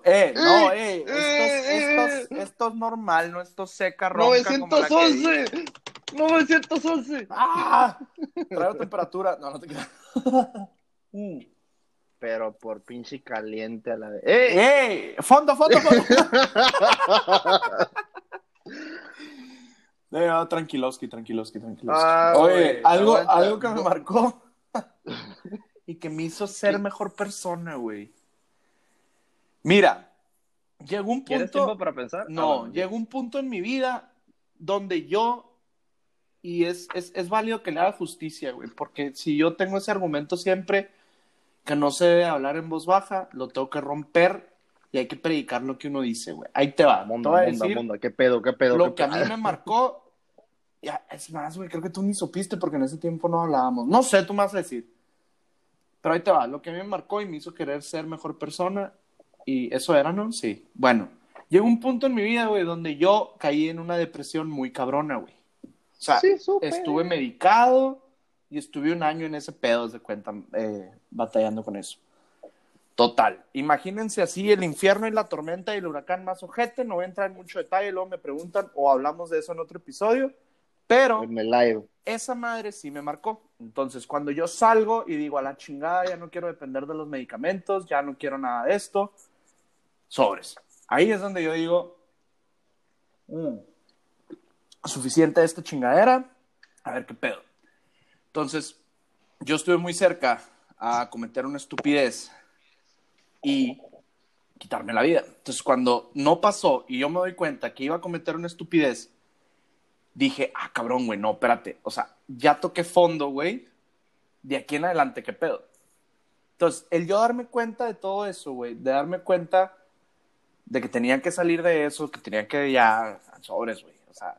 Speaker 1: Eh, no, eh, esto, es- esto, es- esto es normal, no esto es seca, ronca como la que di.
Speaker 2: 911.
Speaker 1: ¡Ah! Traigo temperatura. No, no te creas. Mm.
Speaker 2: Pero por pinche caliente a la vez. ¡Eh!
Speaker 1: ¡Ey! ¡Fondo, fondo, fondo! No, tranquiloski, tranquiloski, tranquiloski.
Speaker 2: Ah,
Speaker 1: Oye, algo,
Speaker 2: aguanta.
Speaker 1: algo que me marcó y que me hizo ser mejor persona, güey. Mira, llegó un
Speaker 2: ¿Quieres
Speaker 1: punto.
Speaker 2: tiempo para pensar?
Speaker 1: No,
Speaker 2: Ah,
Speaker 1: llegó un punto en mi vida donde yo, y es, es, es válido que le haga justicia, güey, porque si yo tengo ese argumento siempre que no se debe hablar en voz baja, lo tengo que romper y hay que predicar lo que uno dice, güey. Ahí te va.
Speaker 2: Monda,
Speaker 1: te voy a
Speaker 2: monda,
Speaker 1: decir
Speaker 2: monda. ¿Qué pedo, qué pedo?
Speaker 1: lo
Speaker 2: qué
Speaker 1: que a
Speaker 2: pedo?
Speaker 1: mí me marcó. Ya, es más, güey, creo que tú ni supiste porque en ese tiempo no hablábamos. No sé, tú me vas a decir. Pero ahí te va, lo que a mí me marcó y me hizo querer ser mejor persona. Y eso era, ¿no? Sí. Bueno, llegó un punto en mi vida, güey, donde yo caí en una depresión muy cabrona, güey. O sea,
Speaker 2: Sí,
Speaker 1: estuve medicado y estuve un año en ese pedo, de cuenta, eh, batallando con eso. Total. Imagínense así el infierno y la tormenta y el huracán más ojete. No voy a entrar en mucho detalle, luego me preguntan o hablamos de eso en otro episodio. Pero
Speaker 2: En el live.
Speaker 1: esa madre sí me marcó. Entonces, cuando yo salgo y digo a la chingada, ya no quiero depender de los medicamentos, ya no quiero nada de esto, sobres. Ahí es donde yo digo, "Mm, suficiente de esta chingadera, a ver qué pedo. Entonces, yo estuve muy cerca a cometer una estupidez y quitarme la vida. Entonces, cuando no pasó y yo me doy cuenta que iba a cometer una estupidez, dije, ah, cabrón, güey, no, espérate. O sea, ya toqué fondo, güey. De aquí en adelante, ¿qué pedo? Entonces, el yo darme cuenta de todo eso, güey, de darme cuenta de que tenía que salir de eso, que tenía que ya, sobres, güey. O sea,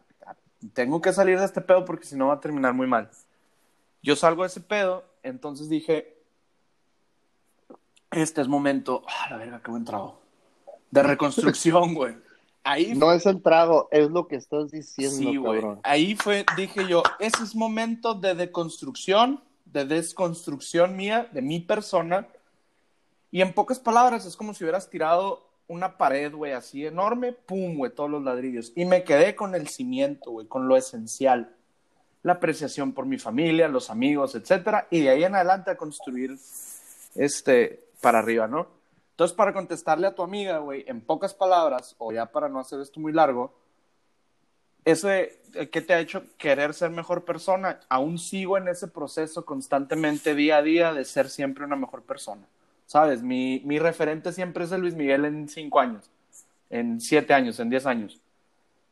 Speaker 1: tengo que salir de este pedo porque si no va a terminar muy mal. Yo salgo de ese pedo, entonces dije, este es momento, ah, la verga, qué buen trago. De reconstrucción, güey. Ahí
Speaker 2: No es el trago, es lo que estás diciendo,
Speaker 1: Sí, güey. Ahí fue, dije yo, ese es momento de deconstrucción, de desconstrucción mía, de mi persona. Y en pocas palabras, es como si hubieras tirado una pared, güey, así enorme, pum, güey, todos los ladrillos. Y me quedé con el cimiento, güey, con lo esencial. La apreciación por mi familia, los amigos, etcétera. Y de ahí en adelante a construir, este, para arriba, ¿no? Entonces, para contestarle a tu amiga, güey, en pocas palabras, o ya para no hacer esto muy largo, ese que te ha hecho querer ser mejor persona, aún sigo en ese proceso constantemente, día a día, de ser siempre una mejor persona. ¿Sabes? Mi, mi referente siempre es el Luis Miguel en cinco años, en siete años, en diez años.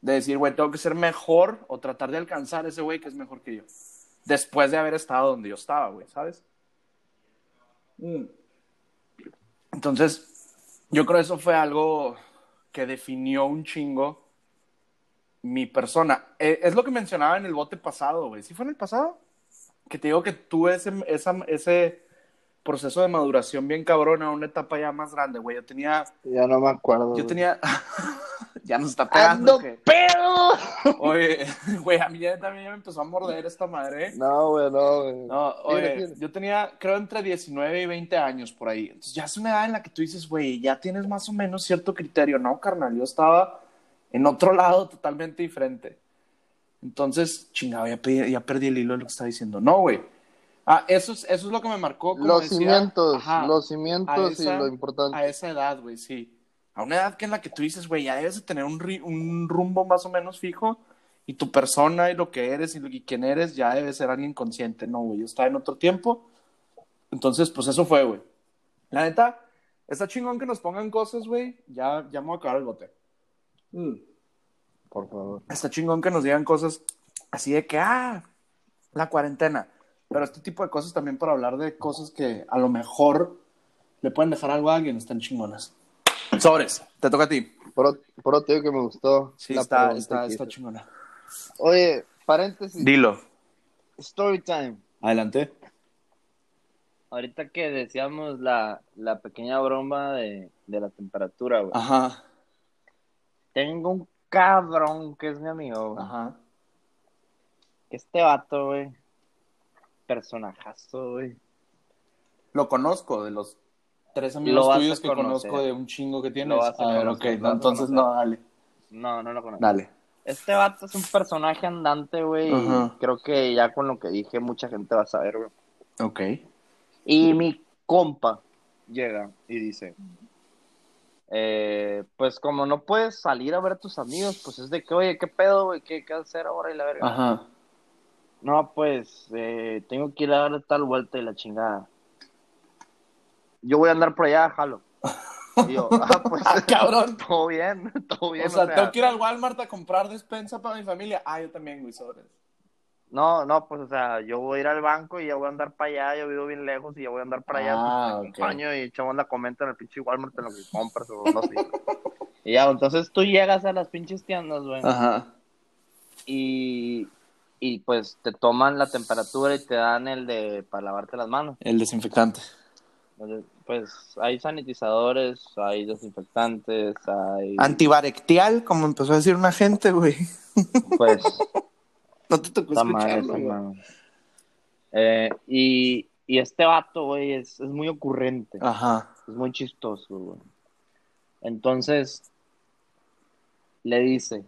Speaker 1: De decir, güey, tengo que ser mejor o tratar de alcanzar ese güey que es mejor que yo. Después de haber estado donde yo estaba, güey, ¿sabes? Mm. Entonces, yo creo que eso fue algo que definió un chingo mi persona. Eh, es lo que mencionaba en el bote pasado, güey. ¿Sí fue en el pasado? Que te digo que tuve ese, esa, ese proceso de maduración bien cabrón a una etapa ya más grande, güey. Yo tenía,
Speaker 2: Ya no me acuerdo.
Speaker 1: yo
Speaker 2: güey.
Speaker 1: tenía, ya nos está pegando.
Speaker 2: ¡Ando
Speaker 1: ¿qué?
Speaker 2: pedo!
Speaker 1: Oye, güey, a mí ya también ya me empezó a morder esta madre. ¿eh?
Speaker 2: No, güey, no, güey.
Speaker 1: No, oye, yo tenía, creo, entre 19 y 20 años por ahí. Entonces ya es una edad en la que tú dices, güey, ya tienes más o menos cierto criterio. No, carnal, yo estaba en otro lado totalmente diferente. Entonces, chingado, ya, ya perdí el hilo de lo que estaba diciendo. No, güey. Ah, eso es, eso es lo que me marcó. Como
Speaker 2: Los
Speaker 1: decía,
Speaker 2: cimientos,
Speaker 1: ajá,
Speaker 2: los cimientos
Speaker 1: esa-
Speaker 2: y lo importante.
Speaker 1: A esa edad, güey, sí. A una edad que en la que tú dices, güey, ya debes de tener un, rumbo más o menos fijo y tu persona y lo que eres y, lo, y quién eres ya debe ser alguien consciente. No, güey, yo estaba en otro tiempo. Entonces, pues eso fue, güey. La neta, Está chingón que nos pongan cosas, güey. Ya, ya me voy a acabar el bote.
Speaker 2: Mm. Por favor.
Speaker 1: Está chingón que nos digan cosas así de que, ah, la cuarentena. Pero este tipo de cosas también para hablar de cosas que a lo mejor le pueden dejar algo a alguien, están chingonas. Sobres, te toca a ti.
Speaker 2: Por, por otro digo que me gustó.
Speaker 1: Sí,
Speaker 2: la
Speaker 1: está, está, está chingona.
Speaker 2: Oye, paréntesis.
Speaker 1: Dilo.
Speaker 2: Story time.
Speaker 1: Adelante.
Speaker 2: Ahorita que decíamos la, la pequeña broma de, de la temperatura, güey.
Speaker 1: Ajá,
Speaker 2: Tengo un cabrón que es mi amigo, güey.
Speaker 1: ajá.
Speaker 2: Este vato, güey. Personajazo, güey.
Speaker 1: Lo conozco de los tres amigos tuyos que
Speaker 2: conocer.
Speaker 1: conozco de un chingo que tienes.
Speaker 2: Lo vas a
Speaker 1: a ver,
Speaker 2: conocer,
Speaker 1: ok, entonces no, dale.
Speaker 2: No, no lo conozco.
Speaker 1: Dale.
Speaker 2: Este vato es un personaje andante, güey. y. Creo que ya con lo que dije, mucha gente va a saber, güey.
Speaker 1: Ok.
Speaker 2: Y mi compa llega y dice, eh, pues como no puedes salir a ver a tus amigos, pues es de que, oye, ¿qué pedo, güey? ¿Qué, qué hacer ahora y la verga?
Speaker 1: Ajá.
Speaker 2: No, pues eh, tengo que ir a dar tal vuelta y la chingada. Yo voy a andar por allá, jalo. Y yo, ah, pues,
Speaker 1: Ah, cabrón.
Speaker 2: todo bien, todo bien.
Speaker 1: O sea, tengo que ir al Walmart a comprar despensa para mi familia. Ah, yo también, güey, sobres.
Speaker 2: No, no, pues, o sea, yo voy a ir al banco y ya voy a andar para allá, yo vivo bien lejos y ya voy a andar para allá,
Speaker 1: Ah,
Speaker 2: pues,
Speaker 1: ok.
Speaker 2: te acompaño y echamos la comenta en el pinche Walmart en lo que compras o no sé. y ya, entonces tú llegas a las pinches tiendas, güey,
Speaker 1: Ajá.
Speaker 2: y, y pues te toman la temperatura y te dan el de, para lavarte las manos.
Speaker 1: El desinfectante.
Speaker 2: Pues hay sanitizadores, hay desinfectantes, hay,
Speaker 1: Antibarectial, como empezó a decir una gente, güey.
Speaker 2: pues...
Speaker 1: No te tocó escucharlo,
Speaker 2: mal. Eh, y, y este vato, güey, es, es muy ocurrente.
Speaker 1: Ajá.
Speaker 2: Es muy chistoso, güey. Entonces, le dice,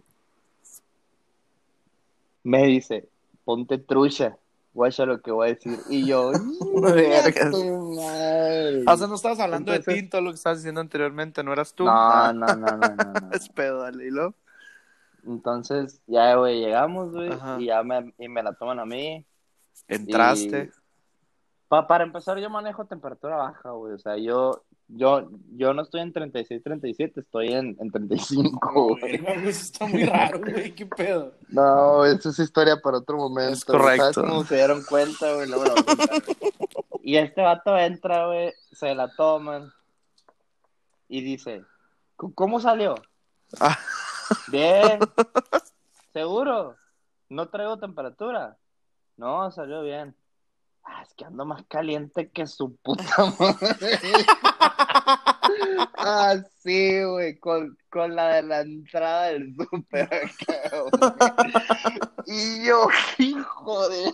Speaker 2: me dice, ponte trucha, guacha lo que voy a decir. Y yo,
Speaker 1: Vergas.
Speaker 2: "Tu madre".
Speaker 1: O sea, no estabas hablando de
Speaker 2: Entonces-
Speaker 1: ti, todo lo que estabas diciendo anteriormente, ¿no eras tú?
Speaker 2: no,
Speaker 1: Ah,
Speaker 2: no, no, no, no, no.
Speaker 1: Es pedo, dale.
Speaker 2: Entonces, ya, güey, llegamos, güey, y ya me, y me la toman a mí.
Speaker 1: Entraste.
Speaker 2: Pa- para empezar, yo manejo temperatura baja, güey. O sea, yo, yo, yo no estoy en 36, 37, estoy en, en 35, güey.
Speaker 1: Eso está muy raro, güey, qué pedo.
Speaker 2: No, eso es historia para otro momento.
Speaker 1: Es correcto.
Speaker 2: ¿Sabes cómo se dieron cuenta, güey? Luego lo voy a contar. y este vato entra, güey, se la toman y dice, "¿C- ¿cómo salió?
Speaker 1: Ah.
Speaker 2: Bien. ¿Seguro? ¿No traigo temperatura? No, salió bien. Ah, es que ando más caliente que su puta madre. Ah, sí, güey, con, con la de la entrada del súper güey. Y yo, hijo de...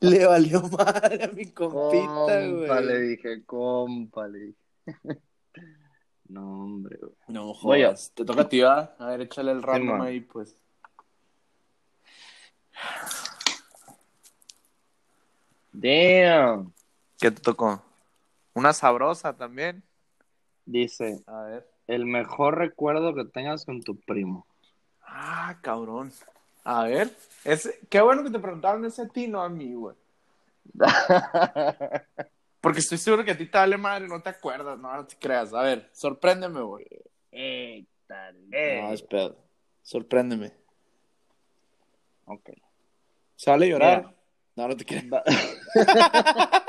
Speaker 1: Le valió madre a mi compita,
Speaker 2: Compa, le
Speaker 1: güey.
Speaker 2: dije, compa, le dije. No, hombre, güey.
Speaker 1: No, jodas. Te toca a ti, ¿va? A ver, échale el random ahí, pues.
Speaker 2: Damn.
Speaker 1: ¿Qué te tocó? Una sabrosa también.
Speaker 2: Dice,
Speaker 1: A ver.
Speaker 2: el mejor recuerdo que tengas con tu primo.
Speaker 1: Ah, cabrón. A ver. Ese... Qué bueno que te preguntaron ese a ti, no a mí, güey. Porque estoy seguro que a ti te vale madre, no te acuerdas, no, no te creas. A ver, sorpréndeme, güey.
Speaker 2: Ey,
Speaker 1: No, es pedo. Sorpréndeme.
Speaker 2: Ok.
Speaker 1: ¿Se vale llorar? No, no te creas.
Speaker 2: Va-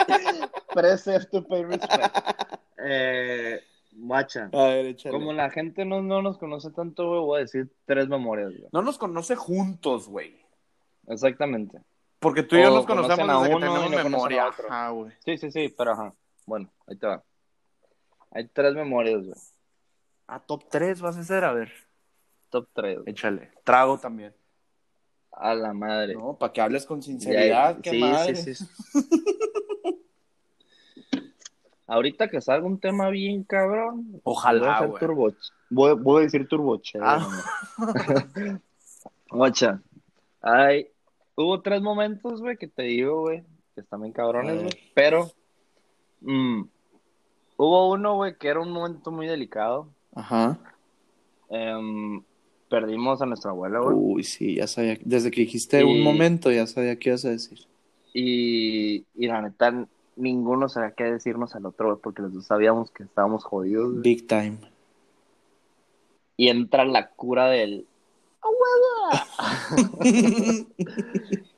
Speaker 2: Press to pay respect. Eh, guacha.
Speaker 1: A ver, échale.
Speaker 2: Como la gente no, no nos conoce tanto, güey, voy a decir tres memorias, güey.
Speaker 1: No nos conoce juntos, güey.
Speaker 2: Exactamente.
Speaker 1: Porque tú y yo
Speaker 2: O
Speaker 1: nos conocemos
Speaker 2: a
Speaker 1: desde que
Speaker 2: uno y
Speaker 1: tenemos
Speaker 2: no conocen
Speaker 1: memoria.
Speaker 2: a otro.
Speaker 1: Ajá, güey.
Speaker 2: Sí, sí, sí, pero ajá. Bueno, ahí te va. Hay tres memorias, güey.
Speaker 1: A top 3 vas a hacer, a ver.
Speaker 2: Top 3.
Speaker 1: Échale. Trago también.
Speaker 2: A la madre.
Speaker 1: No, para que hables con
Speaker 2: Ya,
Speaker 1: sinceridad, qué
Speaker 2: sí,
Speaker 1: madre.
Speaker 2: sí, sí. Ahorita que salga un tema bien cabrón.
Speaker 1: Ojalá,
Speaker 2: voy a turboche. Voy, voy a decir turboche.
Speaker 1: Ah.
Speaker 2: Ay, hubo tres momentos, güey, que te digo, güey, que están bien cabrones, güey. Pero mm, hubo uno, güey, que era un momento muy delicado.
Speaker 1: Ajá.
Speaker 2: Em, perdimos a nuestra abuela, güey.
Speaker 1: Uy, sí, ya sabía. Desde que dijiste
Speaker 2: Y-
Speaker 1: un momento, ya sabía qué ibas a decir.
Speaker 2: Y, y la neta, ninguno sabía qué decirnos al otro, güey, porque los dos sabíamos que estábamos jodidos. güey.
Speaker 1: Big time.
Speaker 2: Y entra la cura del. ¡A huevo!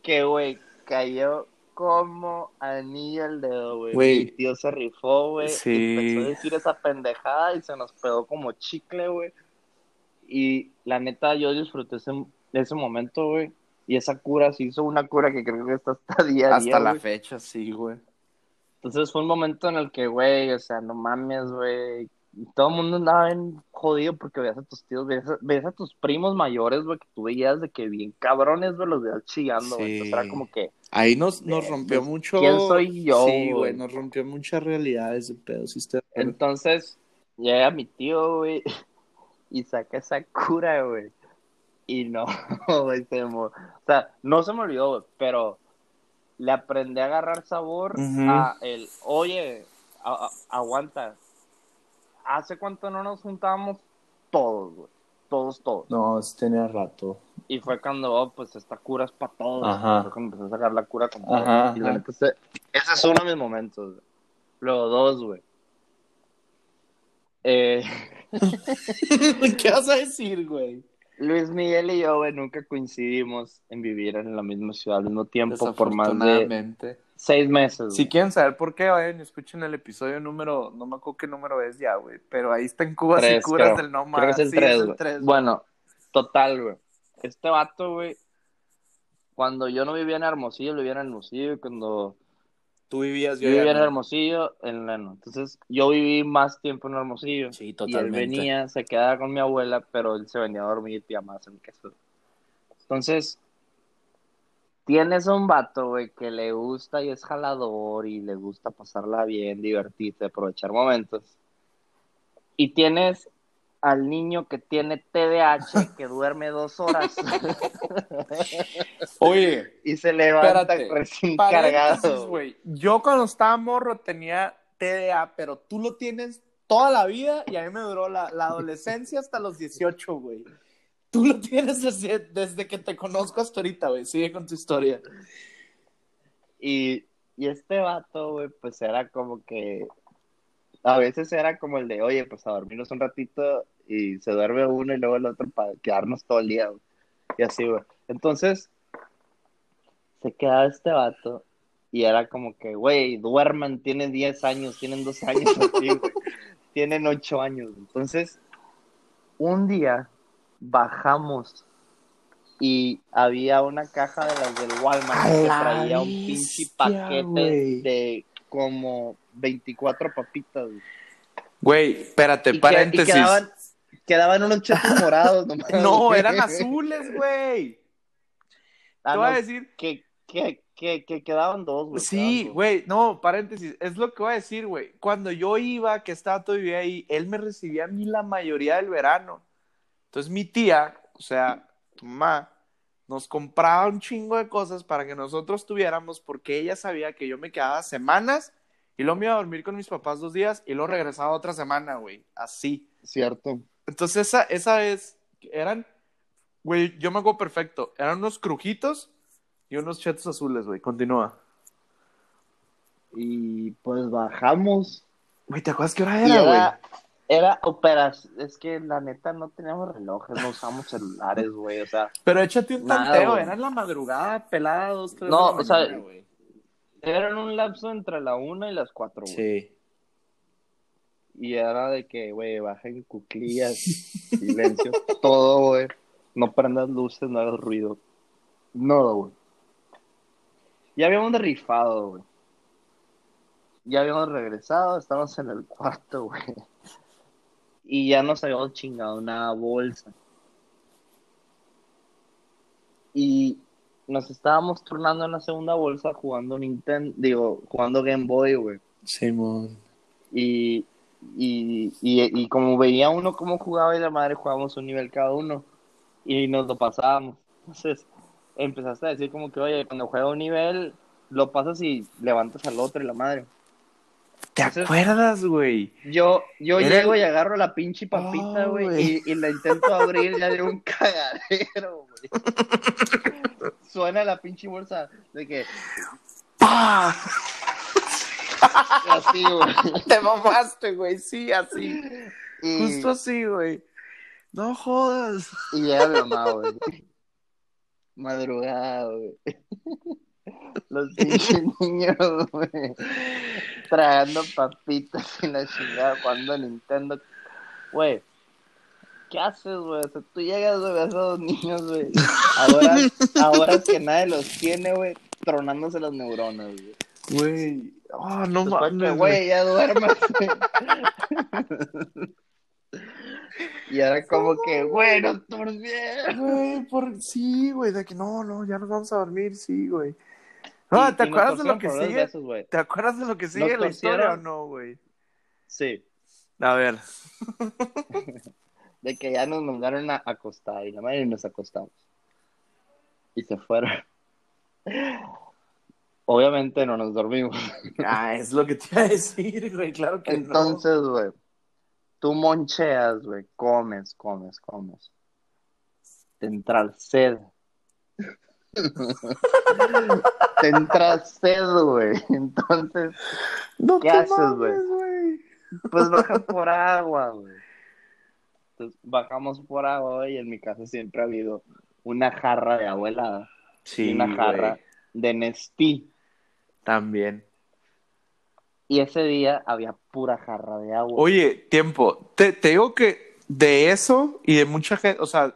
Speaker 2: que, güey, cayó como anillo al dedo, güey.
Speaker 1: Güey.
Speaker 2: Mi tío se rifó, güey.
Speaker 1: Sí.
Speaker 2: Empezó a decir esa pendejada y se nos pegó como chicle, güey. Y la neta, yo disfruté ese, ese momento, güey. Y esa cura se hizo una cura que creo que está hasta día
Speaker 1: Hasta la
Speaker 2: güey.
Speaker 1: fecha, sí, güey.
Speaker 2: Entonces fue un momento en el que, güey, o sea, no mames, güey. Todo el mundo andaba bien jodido porque veías a tus tíos, veías a, veías a tus primos mayores, güey, que tú veías de que bien cabrones, güey, los veías chillando, güey. Entonces era como que,
Speaker 1: Ahí nos, nos rompió
Speaker 2: pues,
Speaker 1: mucho.
Speaker 2: ¿quién soy yo,
Speaker 1: Sí,
Speaker 2: güey?
Speaker 1: nos rompió muchas realidades de pedo. Sí,
Speaker 2: entonces llega mi tío, güey, y saca esa cura, güey. Y no, güey, se me- o sea, no se me olvidó, güey, pero le aprendí a agarrar sabor a el, oye, a- a- aguanta. ¿Hace cuánto no nos juntábamos todos, güey? Todos, todos.
Speaker 1: No, tenía rato.
Speaker 2: Y fue cuando, oh, pues esta cura es para todos.
Speaker 1: Ajá.
Speaker 2: Fue cuando empecé a sacar la cura con todos.
Speaker 1: Ajá,
Speaker 2: Y la neta, ese, ese es uno de mis momentos, güey. Luego dos, güey. Eh,
Speaker 1: ¿Qué vas a decir, güey?
Speaker 2: Luis Miguel y yo, güey, nunca coincidimos en vivir en la misma ciudad al mismo tiempo por más de seis meses.
Speaker 1: Si
Speaker 2: güey.
Speaker 1: quieren saber por qué, vayan y escuchen el episodio número, no me acuerdo qué número es ya, güey, pero ahí está en Cubas y
Speaker 2: Tres,
Speaker 1: Curas
Speaker 2: creo.
Speaker 1: del No
Speaker 2: Creo que es el
Speaker 1: Sí,
Speaker 2: 3, güey.
Speaker 1: tres, güey.
Speaker 2: Bueno, total, güey. Este vato, güey, cuando yo no vivía en Hermosillo, vivía en Hermosillo, y cuando
Speaker 1: Tú vivías,
Speaker 2: yo
Speaker 1: yo
Speaker 2: vivía en. Hermosillo, en Leno. Entonces, yo viví más tiempo en Hermosillo.
Speaker 1: Sí,
Speaker 2: Y él
Speaker 1: totalmente.
Speaker 2: venía, se quedaba con mi abuela, pero él se venía a dormir y más en queso. Entonces, tienes a un vato, güey, que le gusta y es jalador y le gusta pasarla bien, divertirse, aprovechar momentos. Y tienes al niño que tiene TDAH, que duerme dos horas
Speaker 1: Oye,
Speaker 2: y se levanta
Speaker 1: Espérate,
Speaker 2: recién cargado.
Speaker 1: Yo cuando estaba morro tenía TDA, pero tú lo tienes toda la vida y a mí me duró la, la adolescencia hasta los 18, güey. Tú lo tienes desde, desde que te conozco hasta ahorita, güey. Sigue con tu historia.
Speaker 2: Y, y este vato, güey, pues era como que a veces era como el de, oye, pues a dormirnos un ratito y se duerme uno y luego el otro para quedarnos todo el día, güey. Y así, güey. Entonces, se quedaba este vato y era como que, güey, duerman, tienen 10 años, tienen 12 años así, güey. Tienen 8 años. Entonces, un día bajamos y había una caja de las del Walmart que traía un pinche paquete de como 24 papitas. güey.
Speaker 1: Güey, espérate,
Speaker 2: Y que- y
Speaker 1: paréntesis.
Speaker 2: quedaban, quedaban unos chetos morados nomás.
Speaker 1: No, eran azules, güey.
Speaker 2: Ah,
Speaker 1: Te voy a decir.
Speaker 2: que, que, que, que quedaban dos, güey.
Speaker 1: Sí, güey, no, paréntesis, es lo que voy a decir, güey. Cuando yo iba, que estaba todavía ahí, él me recibía a mí la mayoría del verano. Entonces mi tía, o sea, tu mamá, nos compraba un chingo de cosas para que nosotros tuviéramos, porque ella sabía que yo me quedaba semanas y luego me iba a dormir con mis papás dos días y luego regresaba otra semana, güey, así.
Speaker 2: Cierto.
Speaker 1: Entonces esa, esa vez eran, güey, yo me acuerdo perfecto, eran unos crujitos y unos chetos azules, güey, continúa.
Speaker 2: Y pues bajamos.
Speaker 1: Güey, ¿te acuerdas qué hora era, güey?
Speaker 2: Era, era operación. Es que la neta no teníamos relojes, no usamos celulares, güey. O sea,
Speaker 1: Pero échate un
Speaker 2: Nada,
Speaker 1: tanteo,
Speaker 2: güey.
Speaker 1: era en la madrugada, pelada, dos, tres
Speaker 2: No,
Speaker 1: de la
Speaker 2: o sea,
Speaker 1: mañana, güey.
Speaker 2: era en un lapso entre la una y las cuatro, güey.
Speaker 1: Sí.
Speaker 2: Y era de que, güey, bajen cuclillas, silencio, todo, güey. No prendas luces, no hagas ruido. No, güey. Ya habíamos rifado, güey. Ya habíamos regresado, estábamos en el cuarto, güey. Y ya nos habíamos chingado una bolsa. Y nos estábamos turnando en la segunda bolsa jugando Nintendo, digo, jugando Game Boy, güey.
Speaker 1: Simón.
Speaker 2: Y, y, y, y como veía uno cómo jugaba y la madre jugábamos un nivel cada uno y nos lo pasábamos. Entonces empezaste a decir como que, oye, cuando juega un nivel, lo pasas y levantas al otro y la madre.
Speaker 1: ¿Te
Speaker 2: Entonces-
Speaker 1: acuerdas, güey?
Speaker 2: Yo, yo
Speaker 1: Era
Speaker 2: llego y agarro la pinche papita,
Speaker 1: Oh,
Speaker 2: güey,
Speaker 1: güey.
Speaker 2: y, y la intento abrir y ya de un cagadero, güey. Suena la pinche bolsa de que
Speaker 1: ¡Pah!
Speaker 2: Así, güey.
Speaker 1: Te mamaste, güey, sí, así.
Speaker 2: Y,
Speaker 1: Justo así, güey. No jodas.
Speaker 2: y llega mi mamá, güey. Madrugada, güey. Los pinches niños, güey. Tragando papitas y la chingada jugando a Nintendo. Güey. ¿Qué haces, güey? O sea, tú llegas, güey, a dos niños, güey. Ahora, ahora que nadie los tiene, güey, tronándose las neuronas, güey.
Speaker 1: Güey. Ah, no
Speaker 2: Después que,
Speaker 1: mames, güey.
Speaker 2: ya duermas. y ahora como que, güey, nos durmieron.
Speaker 1: Güey, por... sí, güey, de que no, no, ya nos vamos a dormir, sí, güey. No, ¿te acuerdas de lo que sigue?
Speaker 2: besos.
Speaker 1: ¿Te acuerdas de lo que sigue
Speaker 2: Nos
Speaker 1: la historia o no, güey?
Speaker 2: Sí,
Speaker 1: A ver.
Speaker 2: de que ya nos mandaron a acostar y la madre nos acostamos. Y se fueron. Obviamente no nos dormimos.
Speaker 1: Ah, es lo que te iba a decir, güey, claro que
Speaker 2: Entonces, güey, tú moncheas, güey, comes, comes, comes. Te entra sed. Te entra sed, güey. Entonces,
Speaker 1: no.
Speaker 2: ¿Qué haces,
Speaker 1: güey.
Speaker 2: pues baja por agua, güey. Entonces, bajamos por agua, güey, y en mi casa siempre ha habido una jarra de y
Speaker 1: Sí,
Speaker 2: una jarra de Nestí.
Speaker 1: También.
Speaker 2: Y ese día había pura jarra de agua.
Speaker 1: Oye, tiempo. Te, te digo que de eso y de mucha gente, o sea,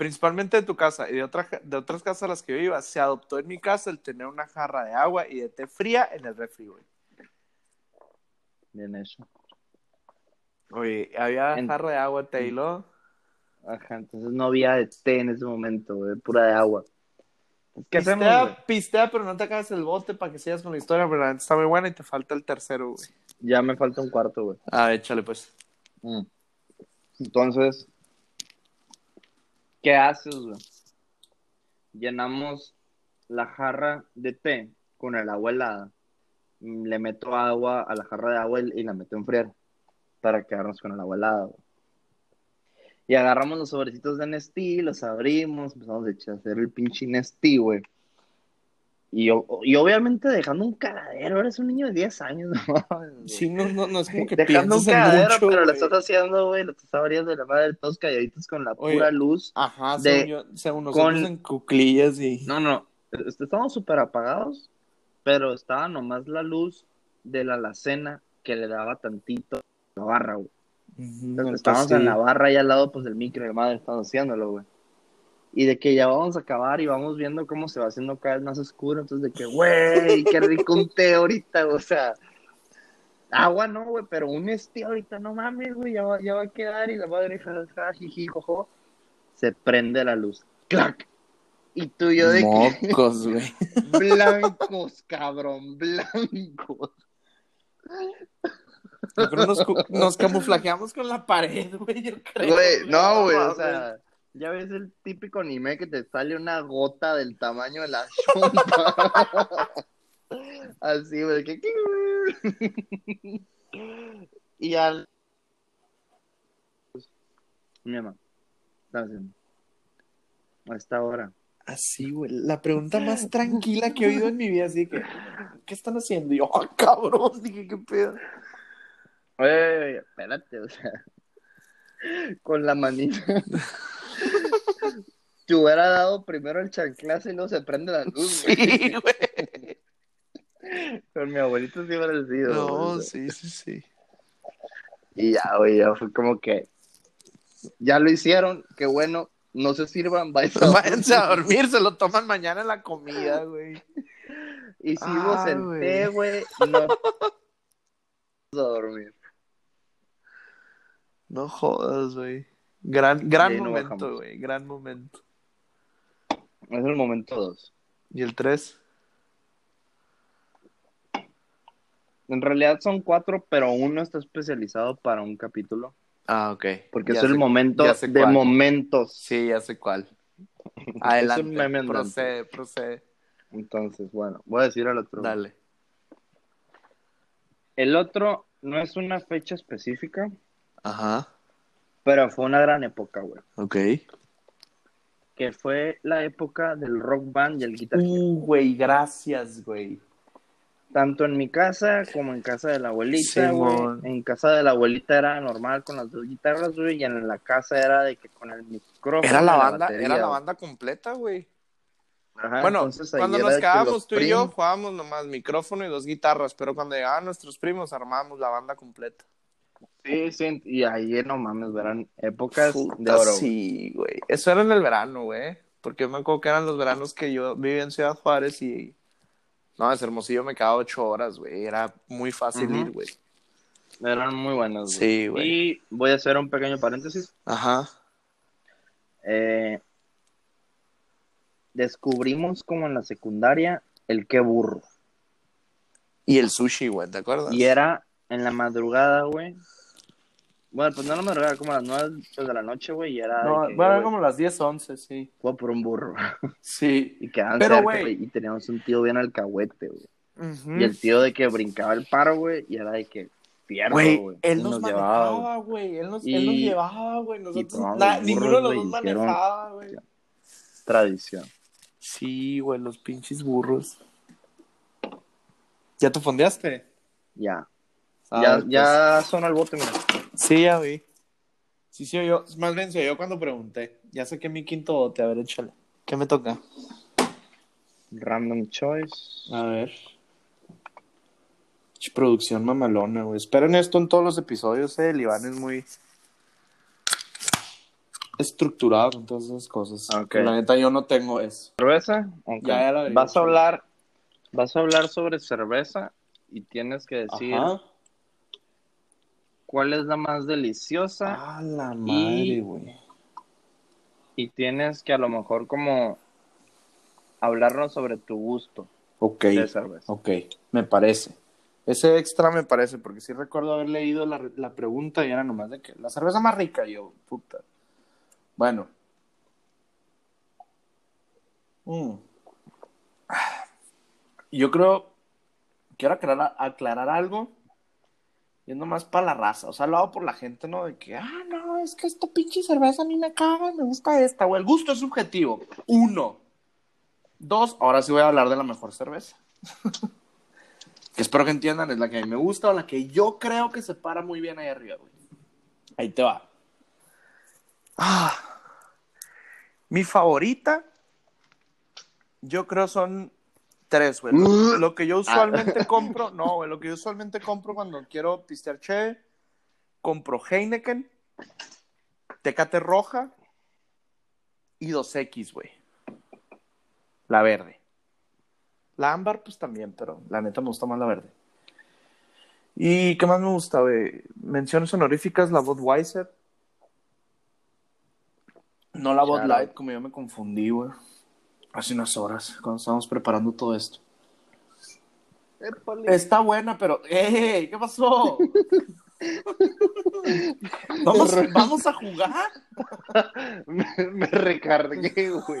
Speaker 1: principalmente de tu casa y de, otra, de otras casas a las que yo iba, se adoptó en mi casa el tener una jarra de agua y de té fría en el refri, güey.
Speaker 2: Bien hecho.
Speaker 1: Oye, había
Speaker 2: En-
Speaker 1: jarra de agua, Taylor.
Speaker 2: Ajá, entonces no había de té en ese momento, güey, pura de agua. ¿Qué hacemos,
Speaker 1: Pistea,
Speaker 2: güey?
Speaker 1: pistea, pero no te acabes el bote para que sigas con la historia, pero la está muy buena y te falta el tercero, güey.
Speaker 2: Ya me falta un cuarto, güey.
Speaker 1: Ah, échale pues.
Speaker 2: Mm. Entonces, ¿qué haces, güey? Llenamos la jarra de té con el agua helada. Le meto agua a la jarra de agua y la meto a enfriar para quedarnos con el agua helada, güey. Y agarramos los sobrecitos de Nestí, los abrimos, empezamos a echar- hacer el pinche Nestí, güey. Y, y obviamente dejando un cagadero, eres un niño de 10 años, ¿no?
Speaker 1: Sí, no, no, no es como que
Speaker 2: Dejando un cagadero,
Speaker 1: mucho,
Speaker 2: pero lo estás haciendo, güey, lo estás abriendo de la madre, todos calladitos con la
Speaker 1: Oye,
Speaker 2: pura luz.
Speaker 1: Ajá,
Speaker 2: de-
Speaker 1: según, yo- según nosotros
Speaker 2: con-
Speaker 1: en cuclillas y...
Speaker 2: No, no, est- estábamos súper apagados, pero estaba nomás la luz de la alacena que le daba tantito a la barra, güey.
Speaker 1: Ujú,
Speaker 2: Entonces,
Speaker 1: entonces
Speaker 2: estábamos
Speaker 1: sí.
Speaker 2: en la barra ahí al lado, pues, del micro, y la madre estamos haciéndolo, güey. Y de que ya vamos a acabar y vamos viendo cómo se va haciendo cada vez más oscuro, entonces de que, güey, qué rico un té ahorita, o sea... Agua no, güey, pero un este ahorita, no mames, güey, ya va, ya va a quedar y la madre, jiji, jojo, se prende la luz. ¡Clac! Y tú y yo de que,
Speaker 1: Mocos, güey.
Speaker 2: blancos, cabrón, blancos.
Speaker 1: Yo creo nos, nos camuflajeamos con la pared, güey, yo creo.
Speaker 2: Güey, no, güey, o sea, ya ves el típico anime que te sale una gota del tamaño de la chompa. Así, güey, que... y al... Mi mamá, ¿qué estás haciendo? A esta hora.
Speaker 1: Así, güey, la pregunta más tranquila que he oído en mi vida, así que, ¿qué están haciendo? Y yo, ah, cabrón, dije, ¿qué pedo?
Speaker 2: Oye, espérate, o sea, con la manita. Te hubiera dado primero el chanclazo y luego se prende la luz, güey.
Speaker 1: Sí, güey.
Speaker 2: Con mi abuelito sí hubiera sido.
Speaker 1: No,
Speaker 2: güey,
Speaker 1: sí, sí, sí.
Speaker 2: Y ya, güey, ya fue como que. Ya lo hicieron, qué bueno. No se sirvan, váyanse a
Speaker 1: Váyanse a dormir, se lo toman mañana en la comida, güey.
Speaker 2: Hicimos
Speaker 1: Ah,
Speaker 2: el
Speaker 1: güey.
Speaker 2: té, güey. No. Vamos a dormir.
Speaker 1: No jodas, güey. Gran, gran
Speaker 2: no
Speaker 1: momento, güey, gran momento.
Speaker 2: Es el momento dos.
Speaker 1: ¿Y el 3?
Speaker 2: En realidad son cuatro, pero uno está especializado para un capítulo.
Speaker 1: Ah, ok.
Speaker 2: Porque
Speaker 1: Ya
Speaker 2: es el momento de
Speaker 1: cuál.
Speaker 2: momentos.
Speaker 1: Sí, ya sé cuál. Adelante,
Speaker 2: meme
Speaker 1: procede, procede.
Speaker 2: Entonces, bueno, voy a decir al otro.
Speaker 1: Dale.
Speaker 2: El otro no es una fecha específica,
Speaker 1: Ajá,
Speaker 2: pero fue una gran época, güey.
Speaker 1: ok.
Speaker 2: Que fue la época del rock band y el guitar.
Speaker 1: Uh, güey, gracias, güey.
Speaker 2: tanto en mi casa como en casa de la abuelita, güey. En casa de la abuelita era normal con las dos guitarras, güey, y en la casa era de que con el micrófono.
Speaker 1: Era la banda,
Speaker 2: batería,
Speaker 1: era la banda completa, güey.
Speaker 2: Ajá,
Speaker 1: bueno, cuando nos quedábamos tú y yo, jugábamos nomás micrófono y dos guitarras, pero cuando llegaban nuestros primos, armábamos la banda completa.
Speaker 2: Sí, sí, y ahí no mames, verán épocas de
Speaker 1: Puta,
Speaker 2: oro. güey.
Speaker 1: sí, güey. Eso era en el verano, güey. Porque yo me acuerdo que eran los veranos que yo vivía en Ciudad Juárez y... No, ese Hermosillo me quedaba ocho horas, güey. Era muy fácil ir, güey.
Speaker 2: Eran muy buenos.
Speaker 1: Sí, güey.
Speaker 2: Y voy a hacer un pequeño paréntesis.
Speaker 1: Ajá.
Speaker 2: Eh, descubrimos como en la secundaria el qué burro.
Speaker 1: Y el sushi, güey, ¿te acuerdas?
Speaker 2: Y era en la madrugada, güey. Bueno, pues no en la madrugada, como a las nueve de la noche, güey. Y era.
Speaker 1: No,
Speaker 2: que,
Speaker 1: bueno,
Speaker 2: güey,
Speaker 1: como las 10, 11, sí.
Speaker 2: voy por un burro.
Speaker 1: Sí.
Speaker 2: y quedaban
Speaker 1: Pero,
Speaker 2: cerca,
Speaker 1: güey.
Speaker 2: Y teníamos un tío bien alcahuete, güey. Y el tío de que brincaba el paro, güey. Y era de que pierdo,
Speaker 1: Güey,
Speaker 2: güey.
Speaker 1: él nos,
Speaker 2: llevaba,
Speaker 1: manejaba, güey. Él nos,
Speaker 2: Y-
Speaker 1: él nos llevaba, güey. Nosotros, na- ninguno de los
Speaker 2: burros,
Speaker 1: dos manejaba, güey.
Speaker 2: Tradición.
Speaker 1: Sí, güey, los pinches burros. ¿Ya te fondeaste?
Speaker 2: Ya.
Speaker 1: Ah,
Speaker 2: ya,
Speaker 1: pues,
Speaker 2: ya sonó el bote, mira.
Speaker 1: Sí, ya vi. Sí, sí, yo. Más bien, se yo cuando pregunté. Ya saqué mi quinto bote. A ver, échale. ¿Qué me toca?
Speaker 2: Random choice.
Speaker 1: A ver. Producción mamalona, güey. Esperen esto en todos los episodios, eh. El Iván es muy estructurado con todas esas cosas. La neta, yo no tengo eso.
Speaker 2: ¿Cerveza?
Speaker 1: Ya, ya la
Speaker 2: vas a hablar, vas a hablar sobre cerveza y tienes que decir
Speaker 1: Ajá.
Speaker 2: Cuál es la más deliciosa
Speaker 1: Ah, la madre, güey.
Speaker 2: y tienes que a lo mejor como hablarnos sobre tu gusto
Speaker 1: Ok.
Speaker 2: de cerveza.
Speaker 1: Ok, me parece. Ese extra me parece, porque sí recuerdo haber leído la, la pregunta y era nomás de que la cerveza más rica, y yo, puta. Bueno. Mm. Yo creo, quiero aclarar, aclarar algo, y es nomás para la raza, o sea, lo hago por la gente, ¿no? De que, ah, no, es que esta pinche cerveza a mí me caga, me gusta esta, güey. El gusto es subjetivo. Uno. Dos, ahora sí voy a hablar de la mejor cerveza. que espero que entiendan, es la que a mí me gusta o la que yo creo que se para muy bien ahí arriba, güey. Ahí te va. Ah. Mi favorita, yo creo son tres, güey. Lo, lo que yo usualmente compro, no, güey, lo que yo usualmente compro cuando quiero pistear che, compro Heineken, Tecate Roja y 2X, güey. La verde. La ámbar, pues también, pero la neta me gusta más la verde. ¿Y qué más me gusta, güey? Menciones honoríficas, la Budweiser. No la Bud Light, como yo me confundí, güey. Hace unas horas, cuando estábamos preparando todo esto. Está buena, pero... ¡Ey! ¿Qué pasó? ¿Vamos, ¿Vamos a jugar?
Speaker 2: me, me recargué, güey.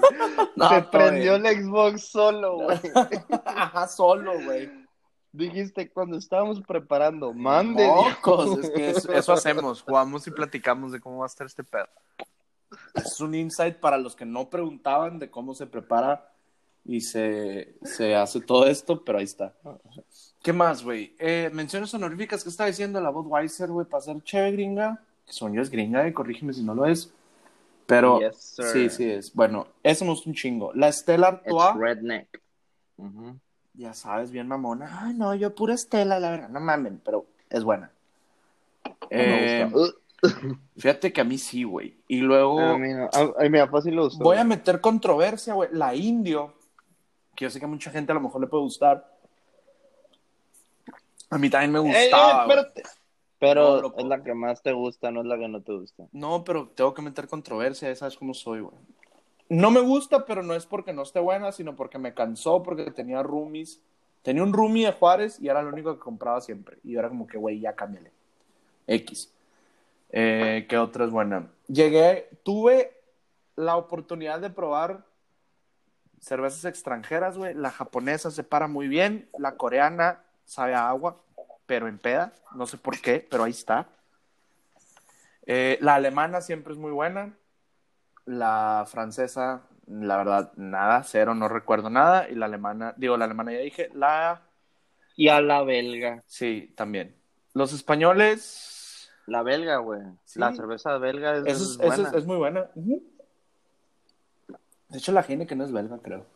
Speaker 1: No,
Speaker 2: Se prendió el Xbox solo, güey.
Speaker 1: Ajá, solo, güey.
Speaker 2: Dijiste cuando estábamos preparando, mande.
Speaker 1: Mocos, es que eso, eso hacemos, jugamos y platicamos de cómo va a estar este pedo. Es un insight para los que no preguntaban de cómo se prepara y se, se hace todo esto, pero ahí está. ¿Qué más, güey? Eh, menciones honoríficas que está diciendo la Budweiser, güey, para ser chévere gringa. Que son yo es gringa, y corrígeme si no lo es. Pero
Speaker 2: Yes,
Speaker 1: sí, sí es. Bueno, eso me gusta un chingo. La Stella Artois.
Speaker 2: It's redneck.
Speaker 1: Ya sabes, bien mamona. Ay, no, yo pura Estela, la verdad. No mamen, pero es buena.
Speaker 2: No
Speaker 1: Eh,
Speaker 2: me gusta.
Speaker 1: Fíjate que a mí sí, güey. Y luego
Speaker 2: a mí no. A, a gustó.
Speaker 1: voy a meter controversia, güey. La Indio, que yo sé que a mucha gente a lo mejor le puede gustar. A mí también me
Speaker 2: Eh, eh,
Speaker 1: gustaba.
Speaker 2: espérate. Pero
Speaker 1: No,
Speaker 2: es la que más te gusta, no es la que no te gusta.
Speaker 1: No, pero tengo que meter controversia, ya sabes cómo soy, güey. No me gusta, pero no es porque no esté buena, sino porque me cansó, porque tenía roomies. Tenía un roomie de Juárez y era lo único que compraba siempre. Y era como que, güey, ya cámbiale. X. Eh, ¿Qué otra es buena? Llegué, tuve la oportunidad de probar cervezas extranjeras, güey. La japonesa se para muy bien. La coreana sabe a agua, pero en peda. No sé por qué, pero ahí está. Eh, la alemana siempre es muy buena. La francesa, la verdad, nada, cero, no recuerdo nada. Y la alemana, digo, la alemana ya dije. La
Speaker 2: Y a la belga.
Speaker 1: Sí, también. Los españoles.
Speaker 2: La belga, güey.
Speaker 1: Sí.
Speaker 2: La cerveza belga es,
Speaker 1: Eso es,
Speaker 2: es
Speaker 1: eso es- muy buena. De hecho, la gente que no es belga, creo.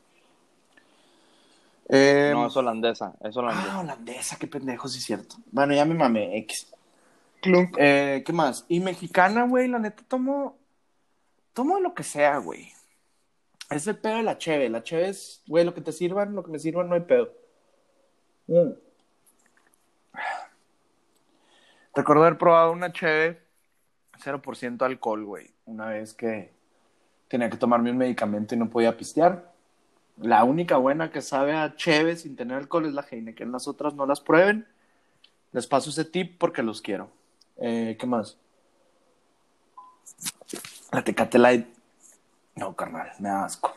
Speaker 1: Eh,
Speaker 2: No, es holandesa. Es
Speaker 1: ah,
Speaker 2: holandesa.
Speaker 1: holandesa, qué pendejo, sí es cierto. Bueno, ya me mamé, X. Eh, ¿Qué más? Y mexicana, güey, la neta tomo. Tomo lo que sea, güey. Es el pedo de la cheve. La cheve es, güey, lo que te sirvan, lo que me sirvan, no hay pedo. Mm. Recuerdo haber probado una cheve 0% alcohol, güey. Una vez que tenía que tomarme un medicamento y no podía pistear. La única buena que sabe a cheve sin tener alcohol es la Heineken. Las otras no las prueben. Les paso ese tip porque los quiero. Eh, ¿Qué más? La Tecate Light. No, carnal, me da asco.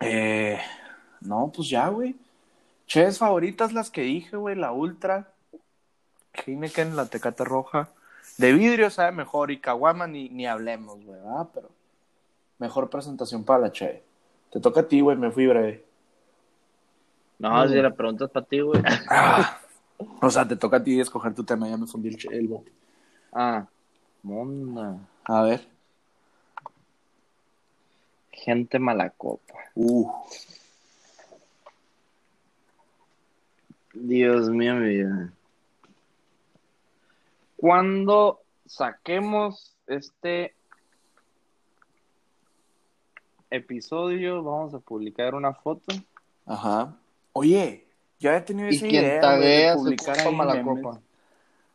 Speaker 1: Eh, no, pues ya, güey. Cheves favoritas las que dije, güey. La Ultra. Heineken, la Tecate Roja. De vidrio sabe mejor. Y Caguama ni, ni hablemos, güey, ¿verdad? Pero mejor presentación para la Cheve. Te toca a ti, güey. Me fui breve.
Speaker 2: No, si la pregunta es para ti, güey.
Speaker 1: Ah. O sea, te toca a ti escoger tu tema. Ya me fundí el, che- el bote.
Speaker 2: Ah, monda.
Speaker 1: A ver.
Speaker 2: Gente malacopa.
Speaker 1: Uh.
Speaker 2: Dios mío, mi vida. Cuando saquemos este episodio, vamos a publicar una foto.
Speaker 1: Ajá. Oye, yo había tenido esa idea, de publicar
Speaker 2: copa
Speaker 1: memes.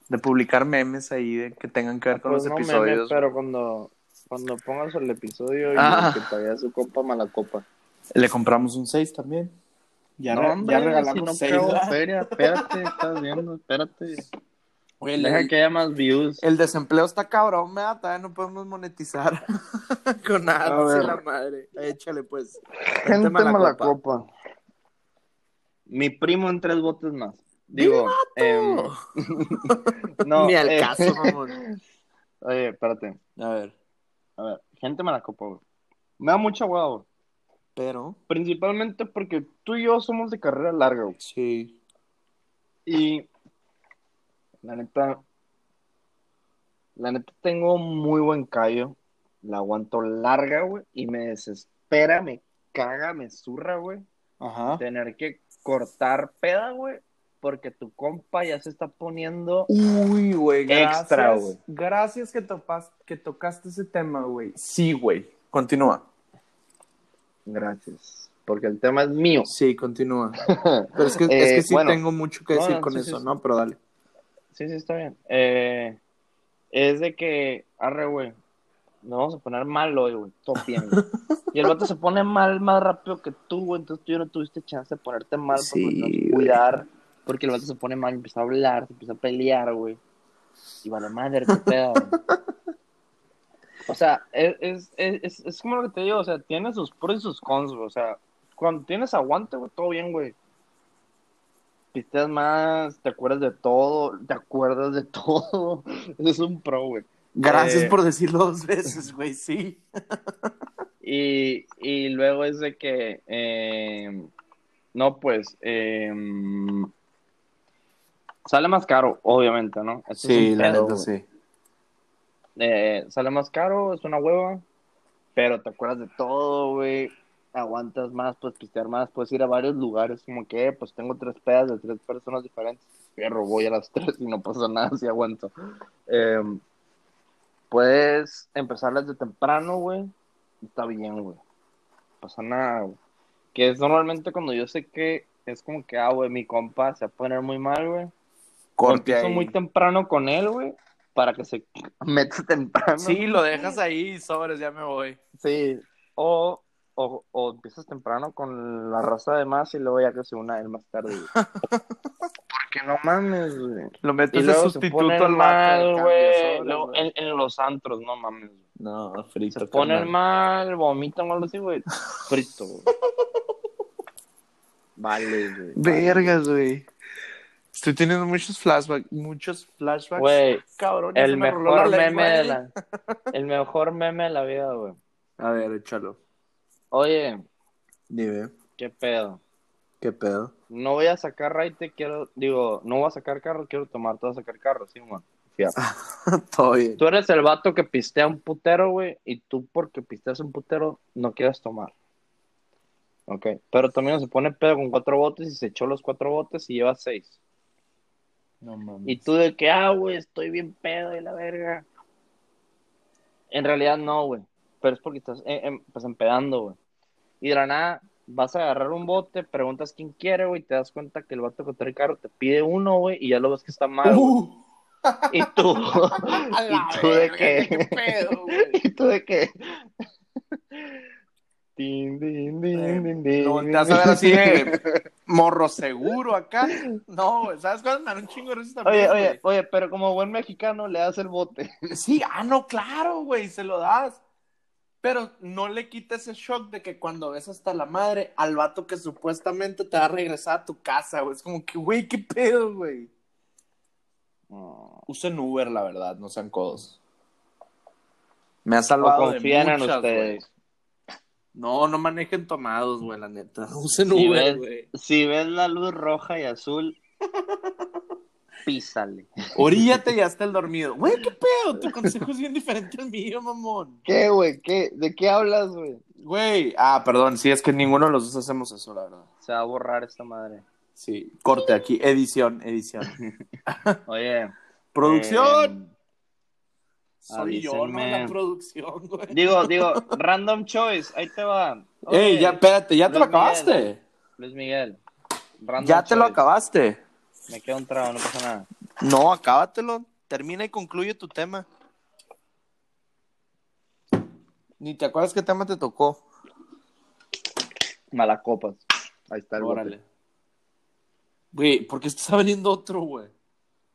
Speaker 1: De publicar memes ahí de que tengan que ver con
Speaker 2: Pues
Speaker 1: los
Speaker 2: no memes,
Speaker 1: episodios.
Speaker 2: pero cuando, cuando pongas el episodio y
Speaker 1: Ah.
Speaker 2: que taguea su copa malacopa.
Speaker 1: Le compramos un 6 también. Ya,
Speaker 2: no,
Speaker 1: re-
Speaker 2: hombre,
Speaker 1: ya
Speaker 2: si
Speaker 1: regalamos
Speaker 2: no
Speaker 1: 6.
Speaker 2: cago feria, espérate, estás viendo, espérate.
Speaker 1: Oye, el,
Speaker 2: Deja que haya más views.
Speaker 1: el desempleo está cabrón, ¿verdad? Todavía no podemos monetizar con
Speaker 2: A
Speaker 1: nada. la madre. Échale, pues.
Speaker 2: Gente
Speaker 1: malacopa.
Speaker 2: malacopa. Mi primo en tres botes más. Digo, em, no,
Speaker 1: Ni al
Speaker 2: eh,
Speaker 1: caso, mamón.
Speaker 2: Oye, espérate.
Speaker 1: A ver.
Speaker 2: A ver, gente malacopa, güey. Me da mucha hueá, güey.
Speaker 1: Pero.
Speaker 2: Principalmente porque tú y yo somos de carrera larga, güey.
Speaker 1: Sí.
Speaker 2: Y la neta, la neta tengo muy buen callo. La aguanto larga, güey. Y me desespera, me caga, me zurra, güey.
Speaker 1: Ajá.
Speaker 2: Tener que cortar peda, güey. Porque tu compa ya se está poniendo.
Speaker 1: Uy, güey, gracias.
Speaker 2: Extra, güey.
Speaker 1: Gracias que, topas, que tocaste ese tema, güey. Sí, güey. Continúa.
Speaker 2: Gracias. Porque el tema es mío.
Speaker 1: Sí, continúa. Pero es que, es
Speaker 2: Eh,
Speaker 1: que sí
Speaker 2: bueno.
Speaker 1: tengo mucho que
Speaker 2: No,
Speaker 1: decir
Speaker 2: no,
Speaker 1: con
Speaker 2: sí,
Speaker 1: eso,
Speaker 2: sí,
Speaker 1: ¿no? Pero dale.
Speaker 2: Sí, sí, está bien. Eh, es de que, arre, güey, nos vamos a poner mal hoy, güey, todo bien, güey. Y el vato se pone mal más rápido que tú, güey, entonces tú ya no tuviste chance de ponerte mal
Speaker 1: Sí, güey.
Speaker 2: cuidar, porque el vato se pone mal y empieza a hablar, se empieza a pelear, güey. Y vale madre, qué pedo, güey. O sea, es, es, es, es como lo que te digo, o sea, tiene sus pros y sus cons, güey. O sea, cuando tienes aguante, güey, todo bien, güey. Pisteas más, te acuerdas de todo, te acuerdas de todo. Es un pro, güey.
Speaker 1: Gracias
Speaker 2: Eh,
Speaker 1: por decirlo dos veces, güey, sí.
Speaker 2: Y, y luego es de que, eh, no, pues, eh, sale más caro, obviamente, ¿no? Un pedo, güey.
Speaker 1: sí.
Speaker 2: Eh, sale más caro, es una hueva, pero te acuerdas de todo, güey. Aguantas más, puedes pistear más, puedes ir a varios lugares, como que, pues tengo tres pedas de tres personas diferentes. Pero voy a las tres y no pasa nada si aguanto. Eh, puedes empezar desde temprano, güey. Está bien, güey. No pasa nada, güey. Que es normalmente cuando yo sé que es como que, ah, güey, mi compa se va a poner muy mal, güey.
Speaker 1: Corte
Speaker 2: empiezo
Speaker 1: ahí.
Speaker 2: muy temprano con él, güey, para que se meta temprano.
Speaker 1: Sí, lo dejas ahí y sobres, ya me voy.
Speaker 2: Sí, o, o, o empiezas temprano con la raza de más y luego ya que se una él más tarde. Porque no mames, güey.
Speaker 1: Lo metes de sustituto al
Speaker 2: mal, güey. En, en los antros, no mames. güey.
Speaker 1: No, frito.
Speaker 2: Se ponen mal, vomitan o algo así, güey. Frito, güey. Vale, güey.
Speaker 1: Vergas, güey. Estoy teniendo muchos flashbacks, muchos flashbacks.
Speaker 2: Güey,
Speaker 1: cabrón,
Speaker 2: el mejor meme de la... El mejor meme de la vida, güey.
Speaker 1: A ver, échalo.
Speaker 2: Oye,
Speaker 1: Dime.
Speaker 2: ¿qué pedo?
Speaker 1: ¿Qué pedo?
Speaker 2: No voy a sacar raite, quiero, digo, no voy a sacar carro, quiero tomar, vas a sacar carro, sí, man. Fíjate.
Speaker 1: Todo bien.
Speaker 2: Tú eres el vato que pistea un putero, güey, y tú porque pisteas un putero no quieres tomar. Ok, pero también se pone pedo con cuatro botes y se echó los cuatro botes y lleva seis.
Speaker 1: No mames.
Speaker 2: Y tú de que, ah, güey, estoy bien pedo y la verga. En realidad no, güey. Pero es porque estás eh, em, pues empedando, güey. Y de la nada vas a agarrar un bote, preguntas quién quiere, güey, y te das cuenta que el vato que trae el carro te pide uno, güey, y ya lo ves que está mal.
Speaker 1: Uh,
Speaker 2: Y tú,
Speaker 1: a
Speaker 2: y tú de que,
Speaker 1: ¿Qué pedo, güey?
Speaker 2: y tú de. Tin, din, din, din, din.
Speaker 1: Lo volteas a ver así de morro seguro acá. No, ¿sabes cuál? Me un chingo de
Speaker 2: Oye, oye, oye, pero como buen mexicano le das el bote.
Speaker 1: Sí, ah, no, claro, güey, se lo das. Pero no le quita ese shock de que cuando ves hasta la madre al vato que supuestamente te va a regresar a tu casa, güey. Es como que, güey, qué pedo, güey. Usen Uber, la verdad, no sean codos. Me ha
Speaker 2: O
Speaker 1: salvado de
Speaker 2: confían en
Speaker 1: muchas, güey.
Speaker 2: ustedes.
Speaker 1: No, no manejen tomados, güey, la neta. Usen
Speaker 2: Si
Speaker 1: Uber, güey.
Speaker 2: si ves la luz roja y azul, písale.
Speaker 1: Oríllate y hasta el dormido. Güey, qué pedo. Tu consejo es bien diferente al mío, mamón.
Speaker 2: ¿Qué, güey? ¿Qué? ¿De qué hablas, güey?
Speaker 1: Güey. Ah, perdón. Sí, es que ninguno de los dos hacemos eso, la verdad.
Speaker 2: Se va a borrar esta madre.
Speaker 1: Sí. Corte aquí. Edición, edición.
Speaker 2: Oye.
Speaker 1: Producción.
Speaker 2: eh,
Speaker 1: Soy yo, no la producción, güey.
Speaker 2: digo, digo, random choice, ahí te va.
Speaker 1: Ey, ya, espérate, ya te lo
Speaker 2: Miguel.
Speaker 1: acabaste.
Speaker 2: Luis Miguel. Random
Speaker 1: Ya te lo acabaste.
Speaker 2: Me queda un trago, no pasa nada.
Speaker 1: No, acábatelo. Termina y concluye tu tema. Ni te acuerdas qué tema te tocó.
Speaker 2: Malacopas. Ahí está el bote.
Speaker 1: Órale. Güey, ¿por qué está veniendo otro, güey?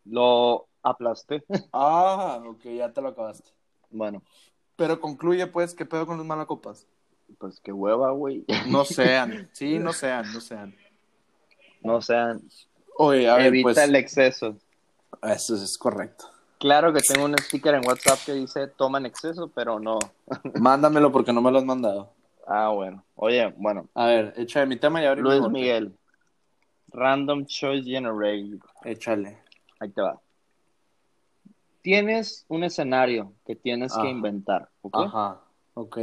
Speaker 2: Lo aplasté.
Speaker 1: Ah, ok, ya te lo acabaste.
Speaker 2: Bueno,
Speaker 1: Pero concluye, pues, ¿qué pedo con los malacopas?
Speaker 2: pues qué hueva, güey.
Speaker 1: No sean. Sí, no sean, no sean.
Speaker 2: No sean.
Speaker 1: Oye, a ver,
Speaker 2: evita
Speaker 1: pues.
Speaker 2: el exceso.
Speaker 1: Eso es correcto.
Speaker 2: Claro que tengo un sticker en WhatsApp que dice toma en exceso, pero no.
Speaker 1: Mándamelo porque no me lo has mandado.
Speaker 2: Ah, bueno. Oye, bueno.
Speaker 1: A ver, échale mi tema y ahora
Speaker 2: Luis Miguel. Random Choice Generator.
Speaker 1: Échale.
Speaker 2: Ahí te va. Tienes un escenario que tienes
Speaker 1: Ajá.
Speaker 2: que inventar. ¿ok?
Speaker 1: Ajá. Ok.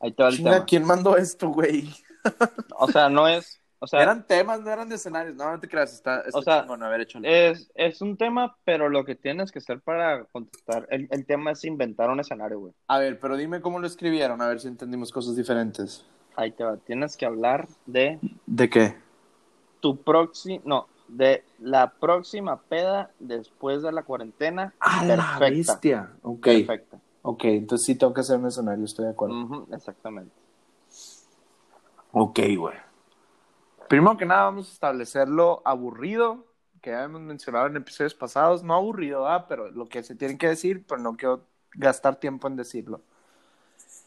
Speaker 2: Ahí te va el tema.
Speaker 1: ¿quién mandó esto, güey?
Speaker 2: O sea, no es. O sea,
Speaker 1: Eran temas, no eran de escenarios. No, no te creas, está, está
Speaker 2: O sea,
Speaker 1: chingón. Ver, échale.
Speaker 2: es, es un tema, pero lo que tienes que hacer para contestar. El, el tema es inventar un escenario, güey.
Speaker 1: A ver, pero dime cómo lo escribieron, a ver si entendimos cosas diferentes.
Speaker 2: Ahí te va. Tienes que hablar de
Speaker 1: ¿De qué?
Speaker 2: tu próximo. No, de la próxima peda después de la cuarentena.
Speaker 1: Ah, la
Speaker 2: perfecta.
Speaker 1: bestia. Ok.
Speaker 2: Perfecta.
Speaker 1: Ok, entonces sí tengo que hacer un escenario, estoy de acuerdo.
Speaker 2: Ujú, exactamente.
Speaker 1: Ok, güey. Primero que nada, vamos a establecerlo aburrido, que ya hemos mencionado en episodios pasados. No aburrido, ¿ah? pero lo que se tiene que decir, pero no quiero gastar tiempo en decirlo.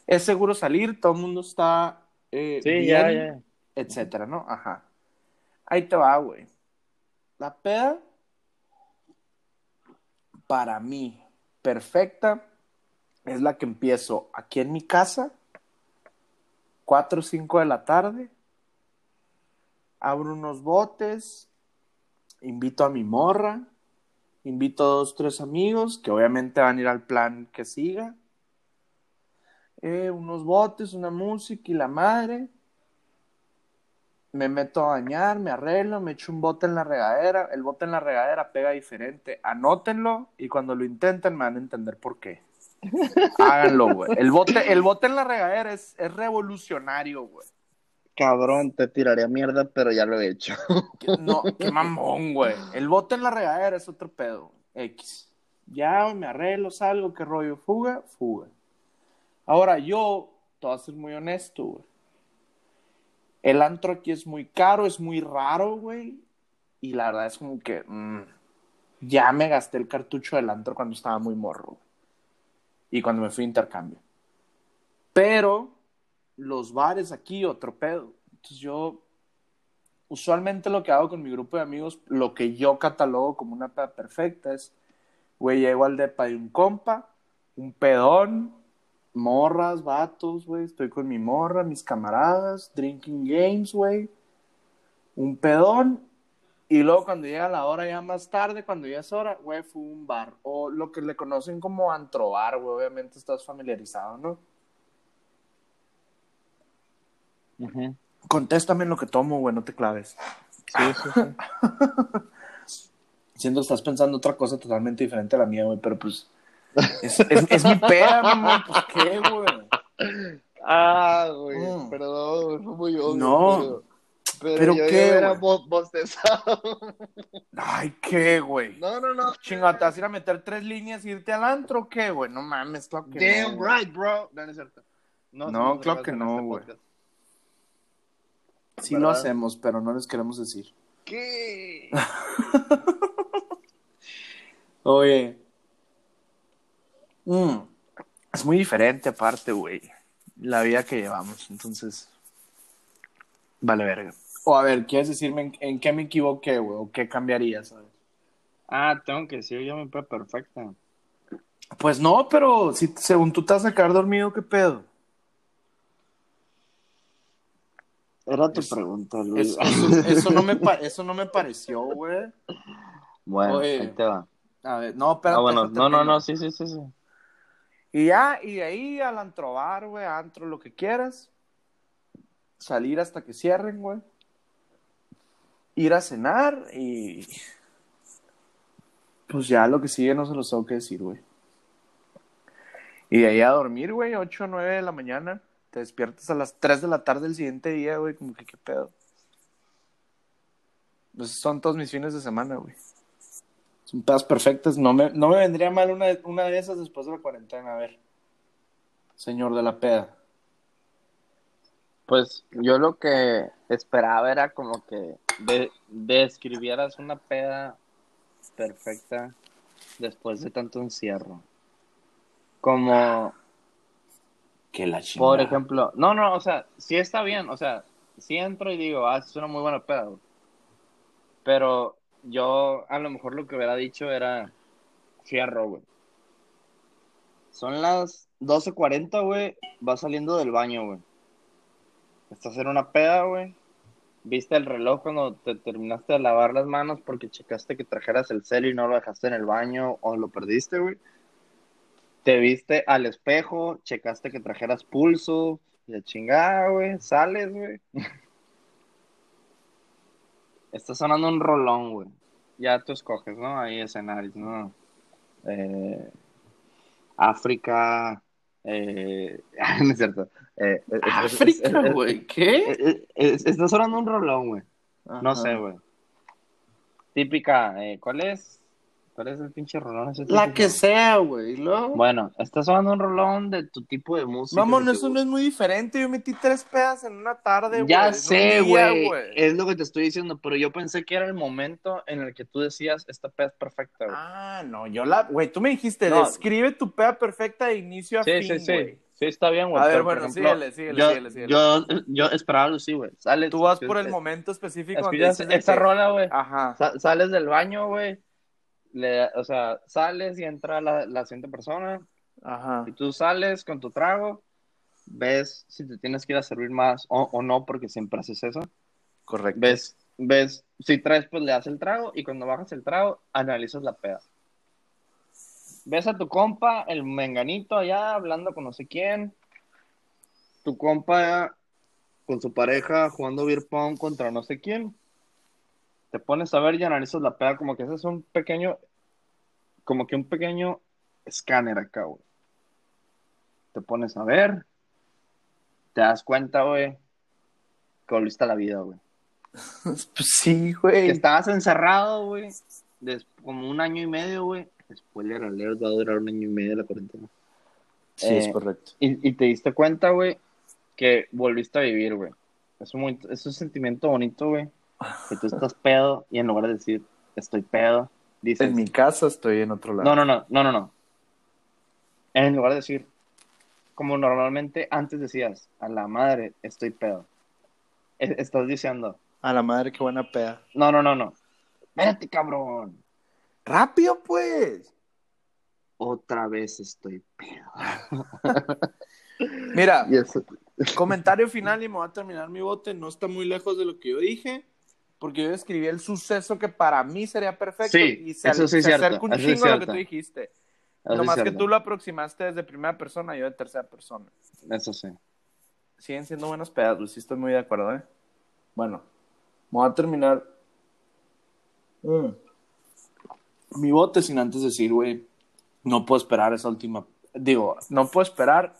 Speaker 1: Es seguro salir, todo el mundo está eh,
Speaker 2: Sí,
Speaker 1: bien,
Speaker 2: ya, ya.
Speaker 1: etcétera, ¿no? Ajá. Ahí te va, güey. La peda, para mí, perfecta, es la que empiezo aquí en mi casa, 4 o 5 de la tarde, abro unos botes, invito a mi morra, invito a dos, tres amigos que obviamente van a ir al plan que siga, Eh, unos botes, una música y la madre, me meto a bañar, me arreglo, me echo un bote en la regadera. El bote en la regadera pega diferente. Anótenlo y cuando lo intenten me van a entender por qué. Háganlo, güey. El bote, el bote en la regadera es, es revolucionario, güey.
Speaker 2: Cabrón, te tiraría mierda, pero ya lo he hecho.
Speaker 1: No, qué mamón, güey. El bote en la regadera es otro pedo. X. Ya, me arreglo, salgo, qué rollo. Fuga, fuga. Ahora, yo, te voy a ser muy honesto, güey. El antro aquí es muy caro, es muy raro, güey. Y la verdad es como que mm, ya me gasté el cartucho del antro cuando estaba muy morro. güey. Y cuando me fui a intercambio. Pero los bares aquí, otro pedo. Entonces yo usualmente lo que hago con mi grupo de amigos, lo que yo catalogo como una peda perfecta es, güey, llego al depa de un compa, un pedón, morras, vatos, güey, estoy con mi morra, mis camaradas, drinking games, güey. un pedón. Y luego cuando llega la hora ya más tarde, cuando ya es hora, güey, fue un bar. O lo que le conocen como antrobar, güey. Obviamente estás familiarizado, ¿no? Contéstame en lo que tomo, güey, no te claves.
Speaker 2: Sí, sí, sí.
Speaker 1: Siento que estás pensando otra cosa totalmente diferente a la mía, güey, pero pues. Es, es, es mi peda, mamá, pues qué, güey.
Speaker 2: Ah, güey,
Speaker 1: Mm.
Speaker 2: perdón, fue muy obvio.
Speaker 1: No.
Speaker 2: Pero, pero,
Speaker 1: ¿Pero
Speaker 2: yo
Speaker 1: qué,
Speaker 2: era
Speaker 1: güey?
Speaker 2: bo- bostezado.
Speaker 1: Ay, qué, güey.
Speaker 2: No, no, no.
Speaker 1: Chingada, ¿te vas a ir a meter tres líneas y irte al antro o qué, güey? No mames, claro que
Speaker 2: Damn
Speaker 1: no. güey.
Speaker 2: right, bro. No, no es cierto.
Speaker 1: No,
Speaker 2: hacemos
Speaker 1: claro que no, güey. Sí lo hacemos, pero no les queremos decir.
Speaker 2: ¿Qué?
Speaker 1: Oye. Mm, es muy diferente aparte, güey. La vida que llevamos, entonces. Vale, verga. O a ver, ¿quieres decirme en, en qué me equivoqué, güey? ¿O qué cambiaría, sabes?
Speaker 2: Ah, tengo que decir yo mi peda perfecta.
Speaker 1: Pues no, pero si según tú te vas a quedar dormido, ¿qué pedo?
Speaker 2: Era tu
Speaker 1: Eso-
Speaker 2: pregunta, Luis.
Speaker 1: Eso, eso- eso no, me pa- eso no me pareció, güey.
Speaker 2: Bueno,
Speaker 1: Oye.
Speaker 2: ahí te va.
Speaker 1: A ver, no, espérate.
Speaker 2: Ah, bueno, no, no, no, sí, sí, sí, sí.
Speaker 1: Y ya, y de ahí al antrobar, güey, antro, lo que quieras. Salir hasta que cierren, güey. Ir a cenar y. Pues ya lo que sigue no se los tengo que decir, güey. Y de ahí a dormir, güey, 8 o 9 de la mañana. Te despiertas a las 3 de la tarde del siguiente día, güey, como que qué pedo. Esos son todos mis fines de semana, güey. Son pedas perfectas. No me, no me vendría mal una, una de esas después de la cuarentena. A ver. Señor de la peda.
Speaker 2: Pues yo lo que esperaba era como que de, describieras una peda perfecta después de tanto encierro. Como,
Speaker 1: Que la chingada.
Speaker 2: por ejemplo, no, no, o sea, sí está bien, o sea, sí entro y digo, ah, es una muy buena peda, güey. Pero yo a lo mejor lo que hubiera dicho era fierro, güey. Son las 12.40, güey, vas saliendo del baño, güey. Estás en una peda, güey. Viste el reloj cuando te terminaste de lavar las manos porque checaste que trajeras el cel y no lo dejaste en el baño o lo perdiste, güey. Te viste al espejo, checaste que trajeras pulso y la chingada, güey. Sales, güey. Está sonando un rolón, güey. Ya tú escoges, ¿no? Hay escenarios, ¿no? Eh, África. Eh... no es cierto. Eh,
Speaker 1: África, güey. ¿Qué?
Speaker 2: Está sonando un rolón, güey. No sé, güey. Típica, eh, ¿cuál es? ¿Cuál es el pinche rolón?
Speaker 1: La que sea, güey. ¿y luego?
Speaker 2: Bueno, está sonando un rolón de tu tipo de música.
Speaker 1: Vamos, eso no es muy diferente. Yo metí tres pedas en una tarde, güey.
Speaker 2: Ya sé, güey. Es lo que te estoy diciendo, pero yo pensé que era el momento en el que tú decías, esta peda es perfecta, güey.
Speaker 1: Ah, no, yo la. Güey, tú me dijiste,
Speaker 2: No.
Speaker 1: describe tu peda perfecta de inicio a
Speaker 2: sí,
Speaker 1: fin,
Speaker 2: sí, sí.
Speaker 1: güey.
Speaker 2: Sí, está bien, güey.
Speaker 1: A ver, bueno,
Speaker 2: ejemplo,
Speaker 1: síguele, síguele,
Speaker 2: yo,
Speaker 1: síguele, síguele.
Speaker 2: Yo, yo esperaba algo así, güey. Sales.
Speaker 1: Tú vas por el
Speaker 2: es-
Speaker 1: momento específico
Speaker 2: esta
Speaker 1: que-
Speaker 2: rola, güey.
Speaker 1: Ajá.
Speaker 2: Sa- sales del baño, güey. Le- O sea, sales y entra la, la siguiente persona.
Speaker 1: Ajá.
Speaker 2: Y tú sales con tu trago. Ves si te tienes que ir a servir más o, o no, porque siempre haces eso.
Speaker 1: Correcto.
Speaker 2: Ves, ves, si traes, pues le das el trago. Y cuando bajas el trago, analizas la peda. Ves a tu compa, el menganito allá, hablando con no sé quién. Tu compa con su pareja jugando beer pong contra no sé quién. Te pones a ver y analizas la peda como que ese es un pequeño, como que un pequeño escáner acá, güey. Te pones a ver, te das cuenta, güey, que volviste a la vida, güey.
Speaker 1: Pues sí,
Speaker 2: Que
Speaker 1: güey.
Speaker 2: estabas encerrado, güey, como un año y medio, güey. Spoiler alert, va a durar un año y medio la cuarentena.
Speaker 1: Sí, es
Speaker 2: eh,
Speaker 1: correcto.
Speaker 2: Y, y te diste cuenta, güey, que volviste a vivir, güey. Es un, muy- es un sentimiento bonito, güey. Que tú estás pedo y en lugar de decir, estoy pedo, dices,
Speaker 1: En mi casa estoy en otro lado.
Speaker 2: no, no, no, no, no, no. En lugar de decir, como normalmente antes decías, a la madre, estoy pedo. E- Estás diciendo,
Speaker 1: A la madre, qué buena peda.
Speaker 2: no, no, no, no. Espérate, cabrón.
Speaker 1: Rápido, pues.
Speaker 2: Otra vez estoy pedo.
Speaker 1: Mira,
Speaker 2: Y eso,
Speaker 1: comentario final y me voy a terminar mi bote. No está muy lejos de lo que yo dije. Porque yo describí el suceso que para mí sería perfecto
Speaker 2: Sí,
Speaker 1: y se,
Speaker 2: eso sí
Speaker 1: se
Speaker 2: cierto,
Speaker 1: acerca un chingo a lo que tú dijiste.
Speaker 2: Eso
Speaker 1: Nomás que tú lo aproximaste desde primera persona, yo de tercera persona.
Speaker 2: Eso sí.
Speaker 1: Siguen siendo buenas pedas, güey, sí estoy muy de acuerdo, ¿eh? Bueno, voy a terminar mm, mi bote sin antes decir, güey, no puedo esperar esa última, digo, no puedo esperar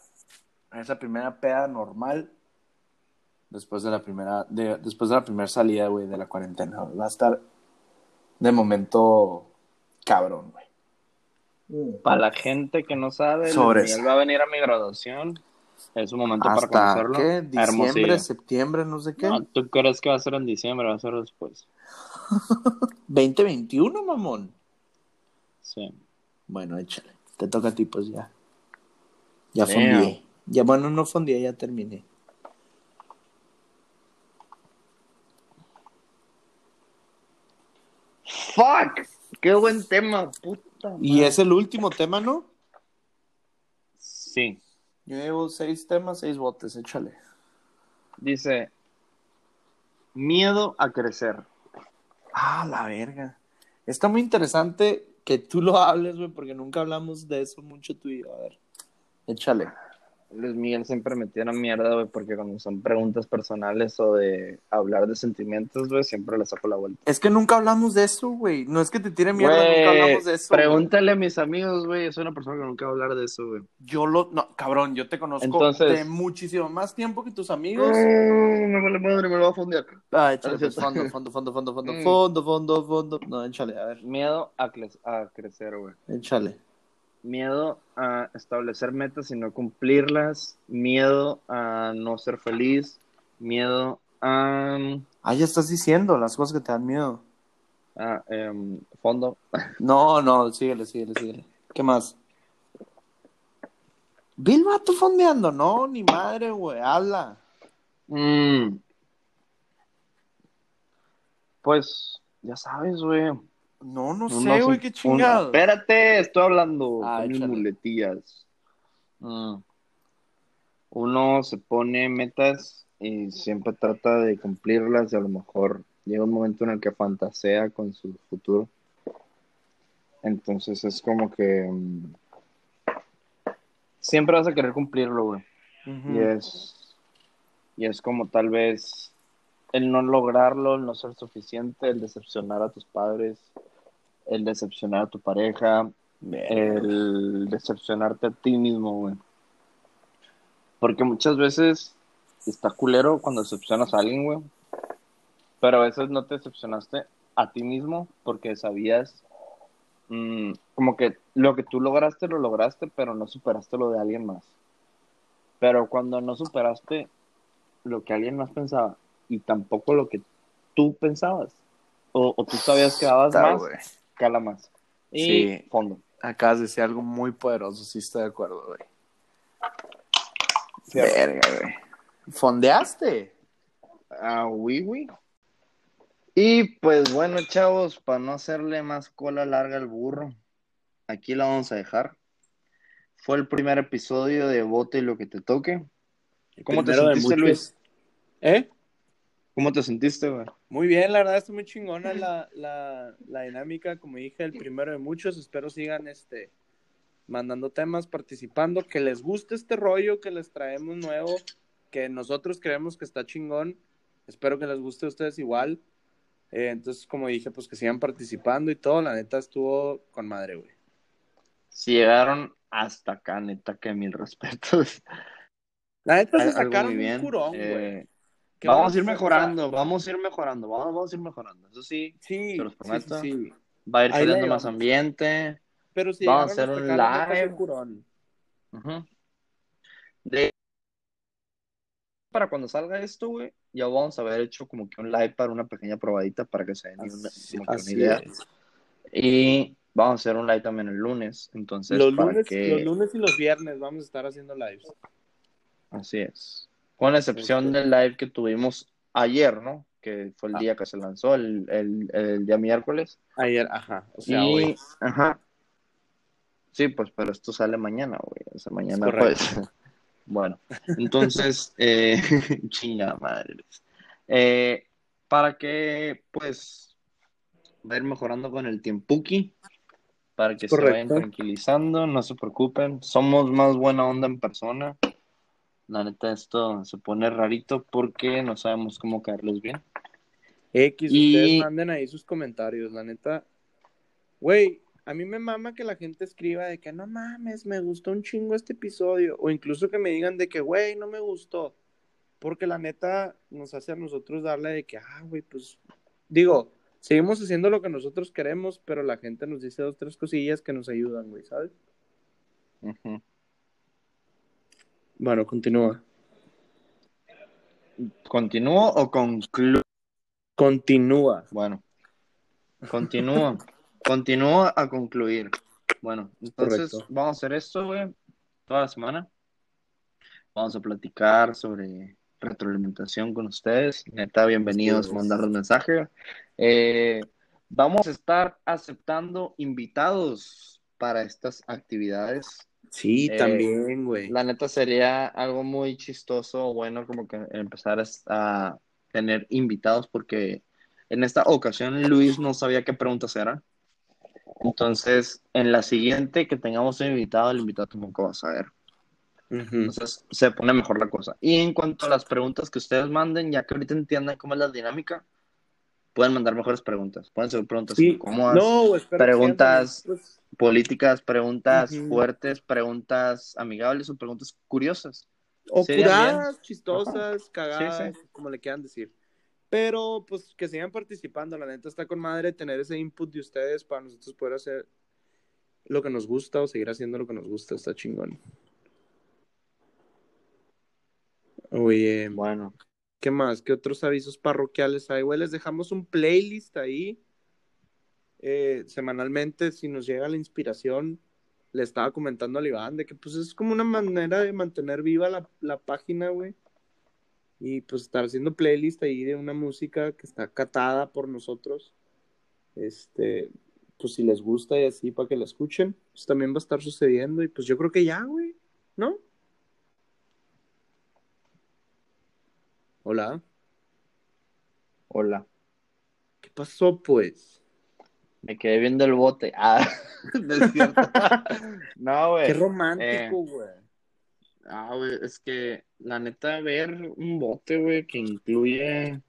Speaker 1: esa primera peda normal después de la primera, de- después de la primera salida, güey, de la cuarentena. Va a estar de momento cabrón, güey. Mm.
Speaker 2: Para la gente que no sabe. Miguel va a venir a mi graduación. Es un momento para
Speaker 1: Hasta,
Speaker 2: conocerlo.
Speaker 1: ¿qué? Diciembre,
Speaker 2: Hermosillo.
Speaker 1: septiembre, no sé qué.
Speaker 2: No, ¿Tú crees que va a ser en diciembre? Va a ser después.
Speaker 1: 2021, mamón.
Speaker 2: Sí.
Speaker 1: Bueno, échale. Te toca a ti, pues ya. Ya
Speaker 2: Damn.
Speaker 1: fondié. Ya, bueno, no fondié, ya terminé.
Speaker 2: ¡Fuck! ¡Qué buen tema! Puta
Speaker 1: Y es el último tema, ¿no?
Speaker 2: Sí.
Speaker 1: Yo llevo seis temas, seis botes, échale.
Speaker 2: Dice: Miedo a crecer.
Speaker 1: Ah, la verga. Está muy interesante que tú lo hables, güey, porque nunca hablamos de eso mucho tú y yo. A ver, échale.
Speaker 2: Luis Miguel siempre me tira mierda, güey, porque cuando son preguntas personales o de hablar de sentimientos, güey, siempre le saco la vuelta.
Speaker 1: Es que nunca hablamos de eso, güey. No es que te tire mierda, nunca hablamos de eso.
Speaker 2: Pregúntale a mis amigos, güey. Es una persona que nunca va a hablar de eso, güey.
Speaker 1: Yo lo. No, cabrón, yo te conozco
Speaker 2: Entonces-
Speaker 1: de muchísimo más tiempo que tus amigos.
Speaker 2: me vale madre, me lo va a fondear.
Speaker 1: Ah, échale,
Speaker 2: Ah,
Speaker 1: pues,
Speaker 2: sí.
Speaker 1: fondo, fondo, fondo, fondo, fondo,
Speaker 2: Mm.
Speaker 1: fondo, fondo, fondo. No, échale, a ver,
Speaker 2: Miedo a, cre- a crecer, güey.
Speaker 1: échale.
Speaker 2: Miedo a establecer metas y no cumplirlas. Miedo a no ser feliz. Miedo a,
Speaker 1: Ah, ya estás diciendo las cosas que te dan miedo.
Speaker 2: em, fondo.
Speaker 1: No, no, síguele, síguele, síguele. ¿Qué más? El vato fondeando, no, ni madre, güey, habla.
Speaker 2: Mm. Pues, ya sabes, güey.
Speaker 1: No, no sé, güey, qué chingado.
Speaker 2: Espérate, estoy hablando
Speaker 1: Ah,
Speaker 2: con mis muletillas. Mm. Uno se pone metas y siempre trata de cumplirlas y a lo mejor llega un momento en el que fantasea con su futuro. Entonces es como que mm, siempre vas a querer cumplirlo, güey. Y es, y es como tal vez el no lograrlo, el no ser suficiente, el decepcionar a tus padres, el decepcionar a tu pareja, el decepcionarte a ti mismo, güey. Porque muchas veces está culero cuando decepcionas a alguien, güey. Pero a veces no te decepcionaste a ti mismo porque sabías mm, como que lo que tú lograste, lo lograste, pero no superaste lo de alguien más. Pero cuando no superaste lo que alguien más pensaba y tampoco lo que tú pensabas, o, o tú sabías que dabas
Speaker 1: Está,
Speaker 2: más. Cala más. Y
Speaker 1: Sí.
Speaker 2: fondo.
Speaker 1: Acabas de decir algo muy poderoso, sí estoy de acuerdo, güey.
Speaker 2: Cierto.
Speaker 1: Verga, güey. ¿Fondeaste?
Speaker 2: Ah, oui, oui. Y pues bueno, chavos, para no hacerle más cola larga al burro, aquí la vamos a dejar. Fue el primer episodio de Bote y lo que te toque. ¿Cómo te sentiste. Luis?
Speaker 1: ¿Eh?
Speaker 2: ¿Cómo te sentiste, güey?
Speaker 1: Muy bien, la verdad está muy chingona la, la, la dinámica, como dije, el primero de muchos, espero sigan este mandando temas, participando, que les guste este rollo que les traemos nuevo, que nosotros creemos que está chingón, espero que les guste a ustedes igual, Eh, entonces como dije, pues que sigan participando y todo, la neta estuvo con madre, güey.
Speaker 2: Si llegaron hasta acá, neta, que mil respetos.
Speaker 1: La neta se sacaron
Speaker 2: muy
Speaker 1: un curón,
Speaker 2: Eh,
Speaker 1: güey. Qué
Speaker 2: vamos a ir mejorando, vamos a ir mejorando, vamos, vamos a ir mejorando. Eso sí,
Speaker 1: Sí,
Speaker 2: se los prometo.
Speaker 1: sí, sí.
Speaker 2: va a ir saliendo más ambiente.
Speaker 1: Pero si
Speaker 2: Vamos a hacer un live. De... Para cuando salga esto, güey, ya vamos a haber hecho como que un live para una pequeña probadita para que se den una,
Speaker 1: Así-
Speaker 2: como que una
Speaker 1: así
Speaker 2: idea.
Speaker 1: es.
Speaker 2: Y vamos a hacer un live también el lunes. Entonces,
Speaker 1: Los
Speaker 2: para
Speaker 1: lunes,
Speaker 2: que...
Speaker 1: los lunes y los viernes vamos a estar haciendo lives.
Speaker 2: Así es. Con la excepción del live que tuvimos ayer, ¿no? Que fue el
Speaker 1: Ah.
Speaker 2: día que se lanzó, el, el, el día miércoles.
Speaker 1: Ayer, ajá. O sea,
Speaker 2: y,
Speaker 1: hoy.
Speaker 2: ajá. Sí, pues, pero esto sale mañana, güey. O sea, mañana
Speaker 1: correcto.
Speaker 2: pues. Bueno, entonces, eh, chinga madre. Eh, para que, pues, va a ir mejorando con el tiempuki, para que se vayan tranquilizando, no se preocupen. Somos más buena onda en persona. La neta, esto se pone rarito porque no sabemos cómo caerles bien.
Speaker 1: X, ustedes manden ahí sus comentarios, la neta. Güey, a mí me mama que la gente escriba de que no mames, me gustó un chingo este episodio. O incluso que me digan de que, güey, no me gustó. Porque la neta nos hace a nosotros darle de que, ah, güey, pues, digo, seguimos haciendo lo que nosotros queremos, pero la gente nos dice dos, tres cosillas que nos ayudan, güey, ¿sabes? Bueno, continúa.
Speaker 2: ¿Continúo o concluyo?
Speaker 1: Continúa.
Speaker 2: Bueno, continúa. continúa a concluir. Bueno, entonces vamos a hacer esto, güey, toda la semana. Vamos a platicar sobre retroalimentación con ustedes. Neta, bienvenidos a mandar los mensajes. Eh, vamos a estar aceptando invitados para estas actividades.
Speaker 1: Sí, eh, también, güey.
Speaker 2: La neta sería algo muy chistoso, bueno, como que empezar a tener invitados, porque en esta ocasión Luis no sabía qué preguntas eran. Entonces, en la siguiente que tengamos un invitado, el invitado tampoco va a saber. Entonces se pone mejor la cosa. Y en cuanto a las preguntas que ustedes manden, ya que ahorita entiendan cómo es la dinámica, pueden mandar mejores preguntas. Pueden ser preguntas sí. incómodas, preguntas pues. políticas, preguntas fuertes, preguntas amigables o preguntas curiosas.
Speaker 1: O curadas, chistosas, cagadas, como le quieran decir. Pero pues que sigan participando, la neta está con madre tener ese input de ustedes para nosotros poder hacer lo que nos gusta o seguir haciendo lo que nos gusta, está chingón. Oye, bueno, ¿qué más? ¿Qué otros avisos parroquiales hay? Güey, les dejamos un playlist ahí. Eh, semanalmente, si nos llega la inspiración, le estaba comentando a Iván de que pues es como una manera de mantener viva la, la página, güey. Y pues estar haciendo playlist ahí de una música que está catada por nosotros. Este, pues si les gusta y así para que la escuchen, pues también va a estar sucediendo. Y pues yo creo que ya, güey, ¿no? Hola.
Speaker 2: Hola.
Speaker 1: ¿Qué pasó, pues?
Speaker 2: Me quedé viendo el bote. Ah, no es cierto. no, güey.
Speaker 1: Qué romántico, eh, güey.
Speaker 2: ah, güey, es que la neta, ver un bote, güey, que incluye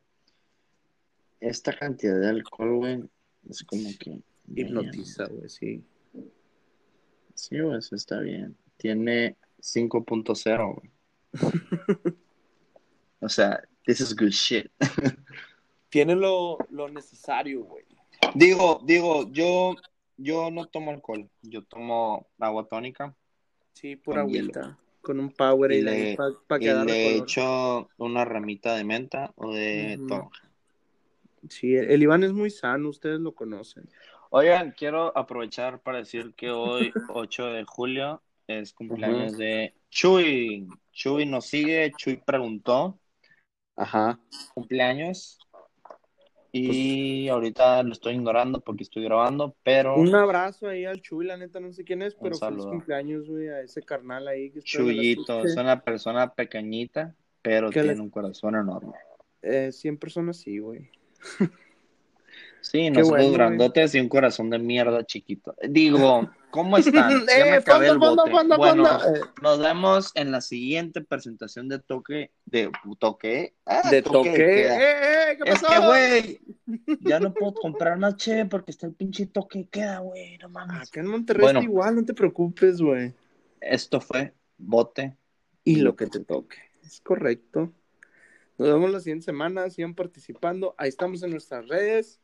Speaker 2: esta cantidad de alcohol, güey, es como que.
Speaker 1: Hipnotiza, güey, sí.
Speaker 2: Sí, güey, eso está bien. Tiene 5.0, güey. O sea, this is good shit.
Speaker 1: Tiene lo, necesario, güey.
Speaker 2: Digo, digo, yo, yo no tomo alcohol. Yo tomo agua tónica.
Speaker 1: Sí, pura agüita. Con un power
Speaker 2: y le, para y le echo una ramita de menta o de uh
Speaker 1: Sí, el Iván es muy sano, ustedes lo conocen.
Speaker 2: Oigan, quiero aprovechar para decir que hoy, 8 de julio, es cumpleaños de Chuy. Chuy nos sigue, Chuy preguntó
Speaker 1: Ajá.
Speaker 2: Cumpleaños. Y pues ahorita lo estoy ignorando porque estoy grabando, pero.
Speaker 1: Un abrazo ahí al Chuy, la neta no sé quién es, pero feliz cumpleaños, güey, a ese carnal ahí.
Speaker 2: Que Chuyito, es una persona pequeñita, pero tiene un corazón enorme.
Speaker 1: Eh, siempre son así, güey.
Speaker 2: Sí, nosotros grandotes y un corazón de mierda chiquito. Digo, ¿cómo están? Ya me eh, acabé el bote. bueno, nos vemos en la siguiente presentación de toque, de toque,
Speaker 1: ah, de toque. Eh,
Speaker 2: eh, ¿qué pasó? Es que, güey, ya no puedo comprar más che porque está el pinche toque queda, güey, no mames.
Speaker 1: Acá en Monterrey está igual, no te preocupes, güey.
Speaker 2: Esto fue bote
Speaker 1: y lo que te toque. Es correcto. Nos vemos la siguiente semana, sigan participando. Ahí estamos en nuestras redes.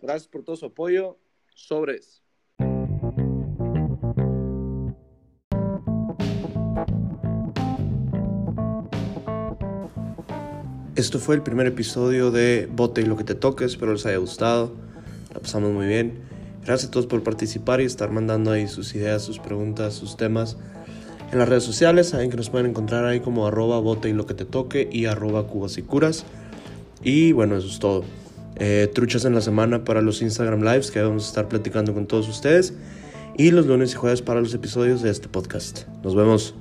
Speaker 1: Gracias por todo su apoyo. Sobres. Esto fue el primer episodio de Bote y lo que te toque. Espero les haya gustado. La pasamos muy bien. Gracias a todos por participar y estar mandando ahí sus ideas, sus preguntas, sus temas en las redes sociales. Saben que nos pueden encontrar ahí como arroba bote y lo que te toque y arroba cubas y curas. Y bueno, eso es todo. Eh, truchas en la semana para los Instagram Lives que vamos a estar platicando con todos ustedes y los lunes y jueves para los episodios de este podcast. Nos vemos.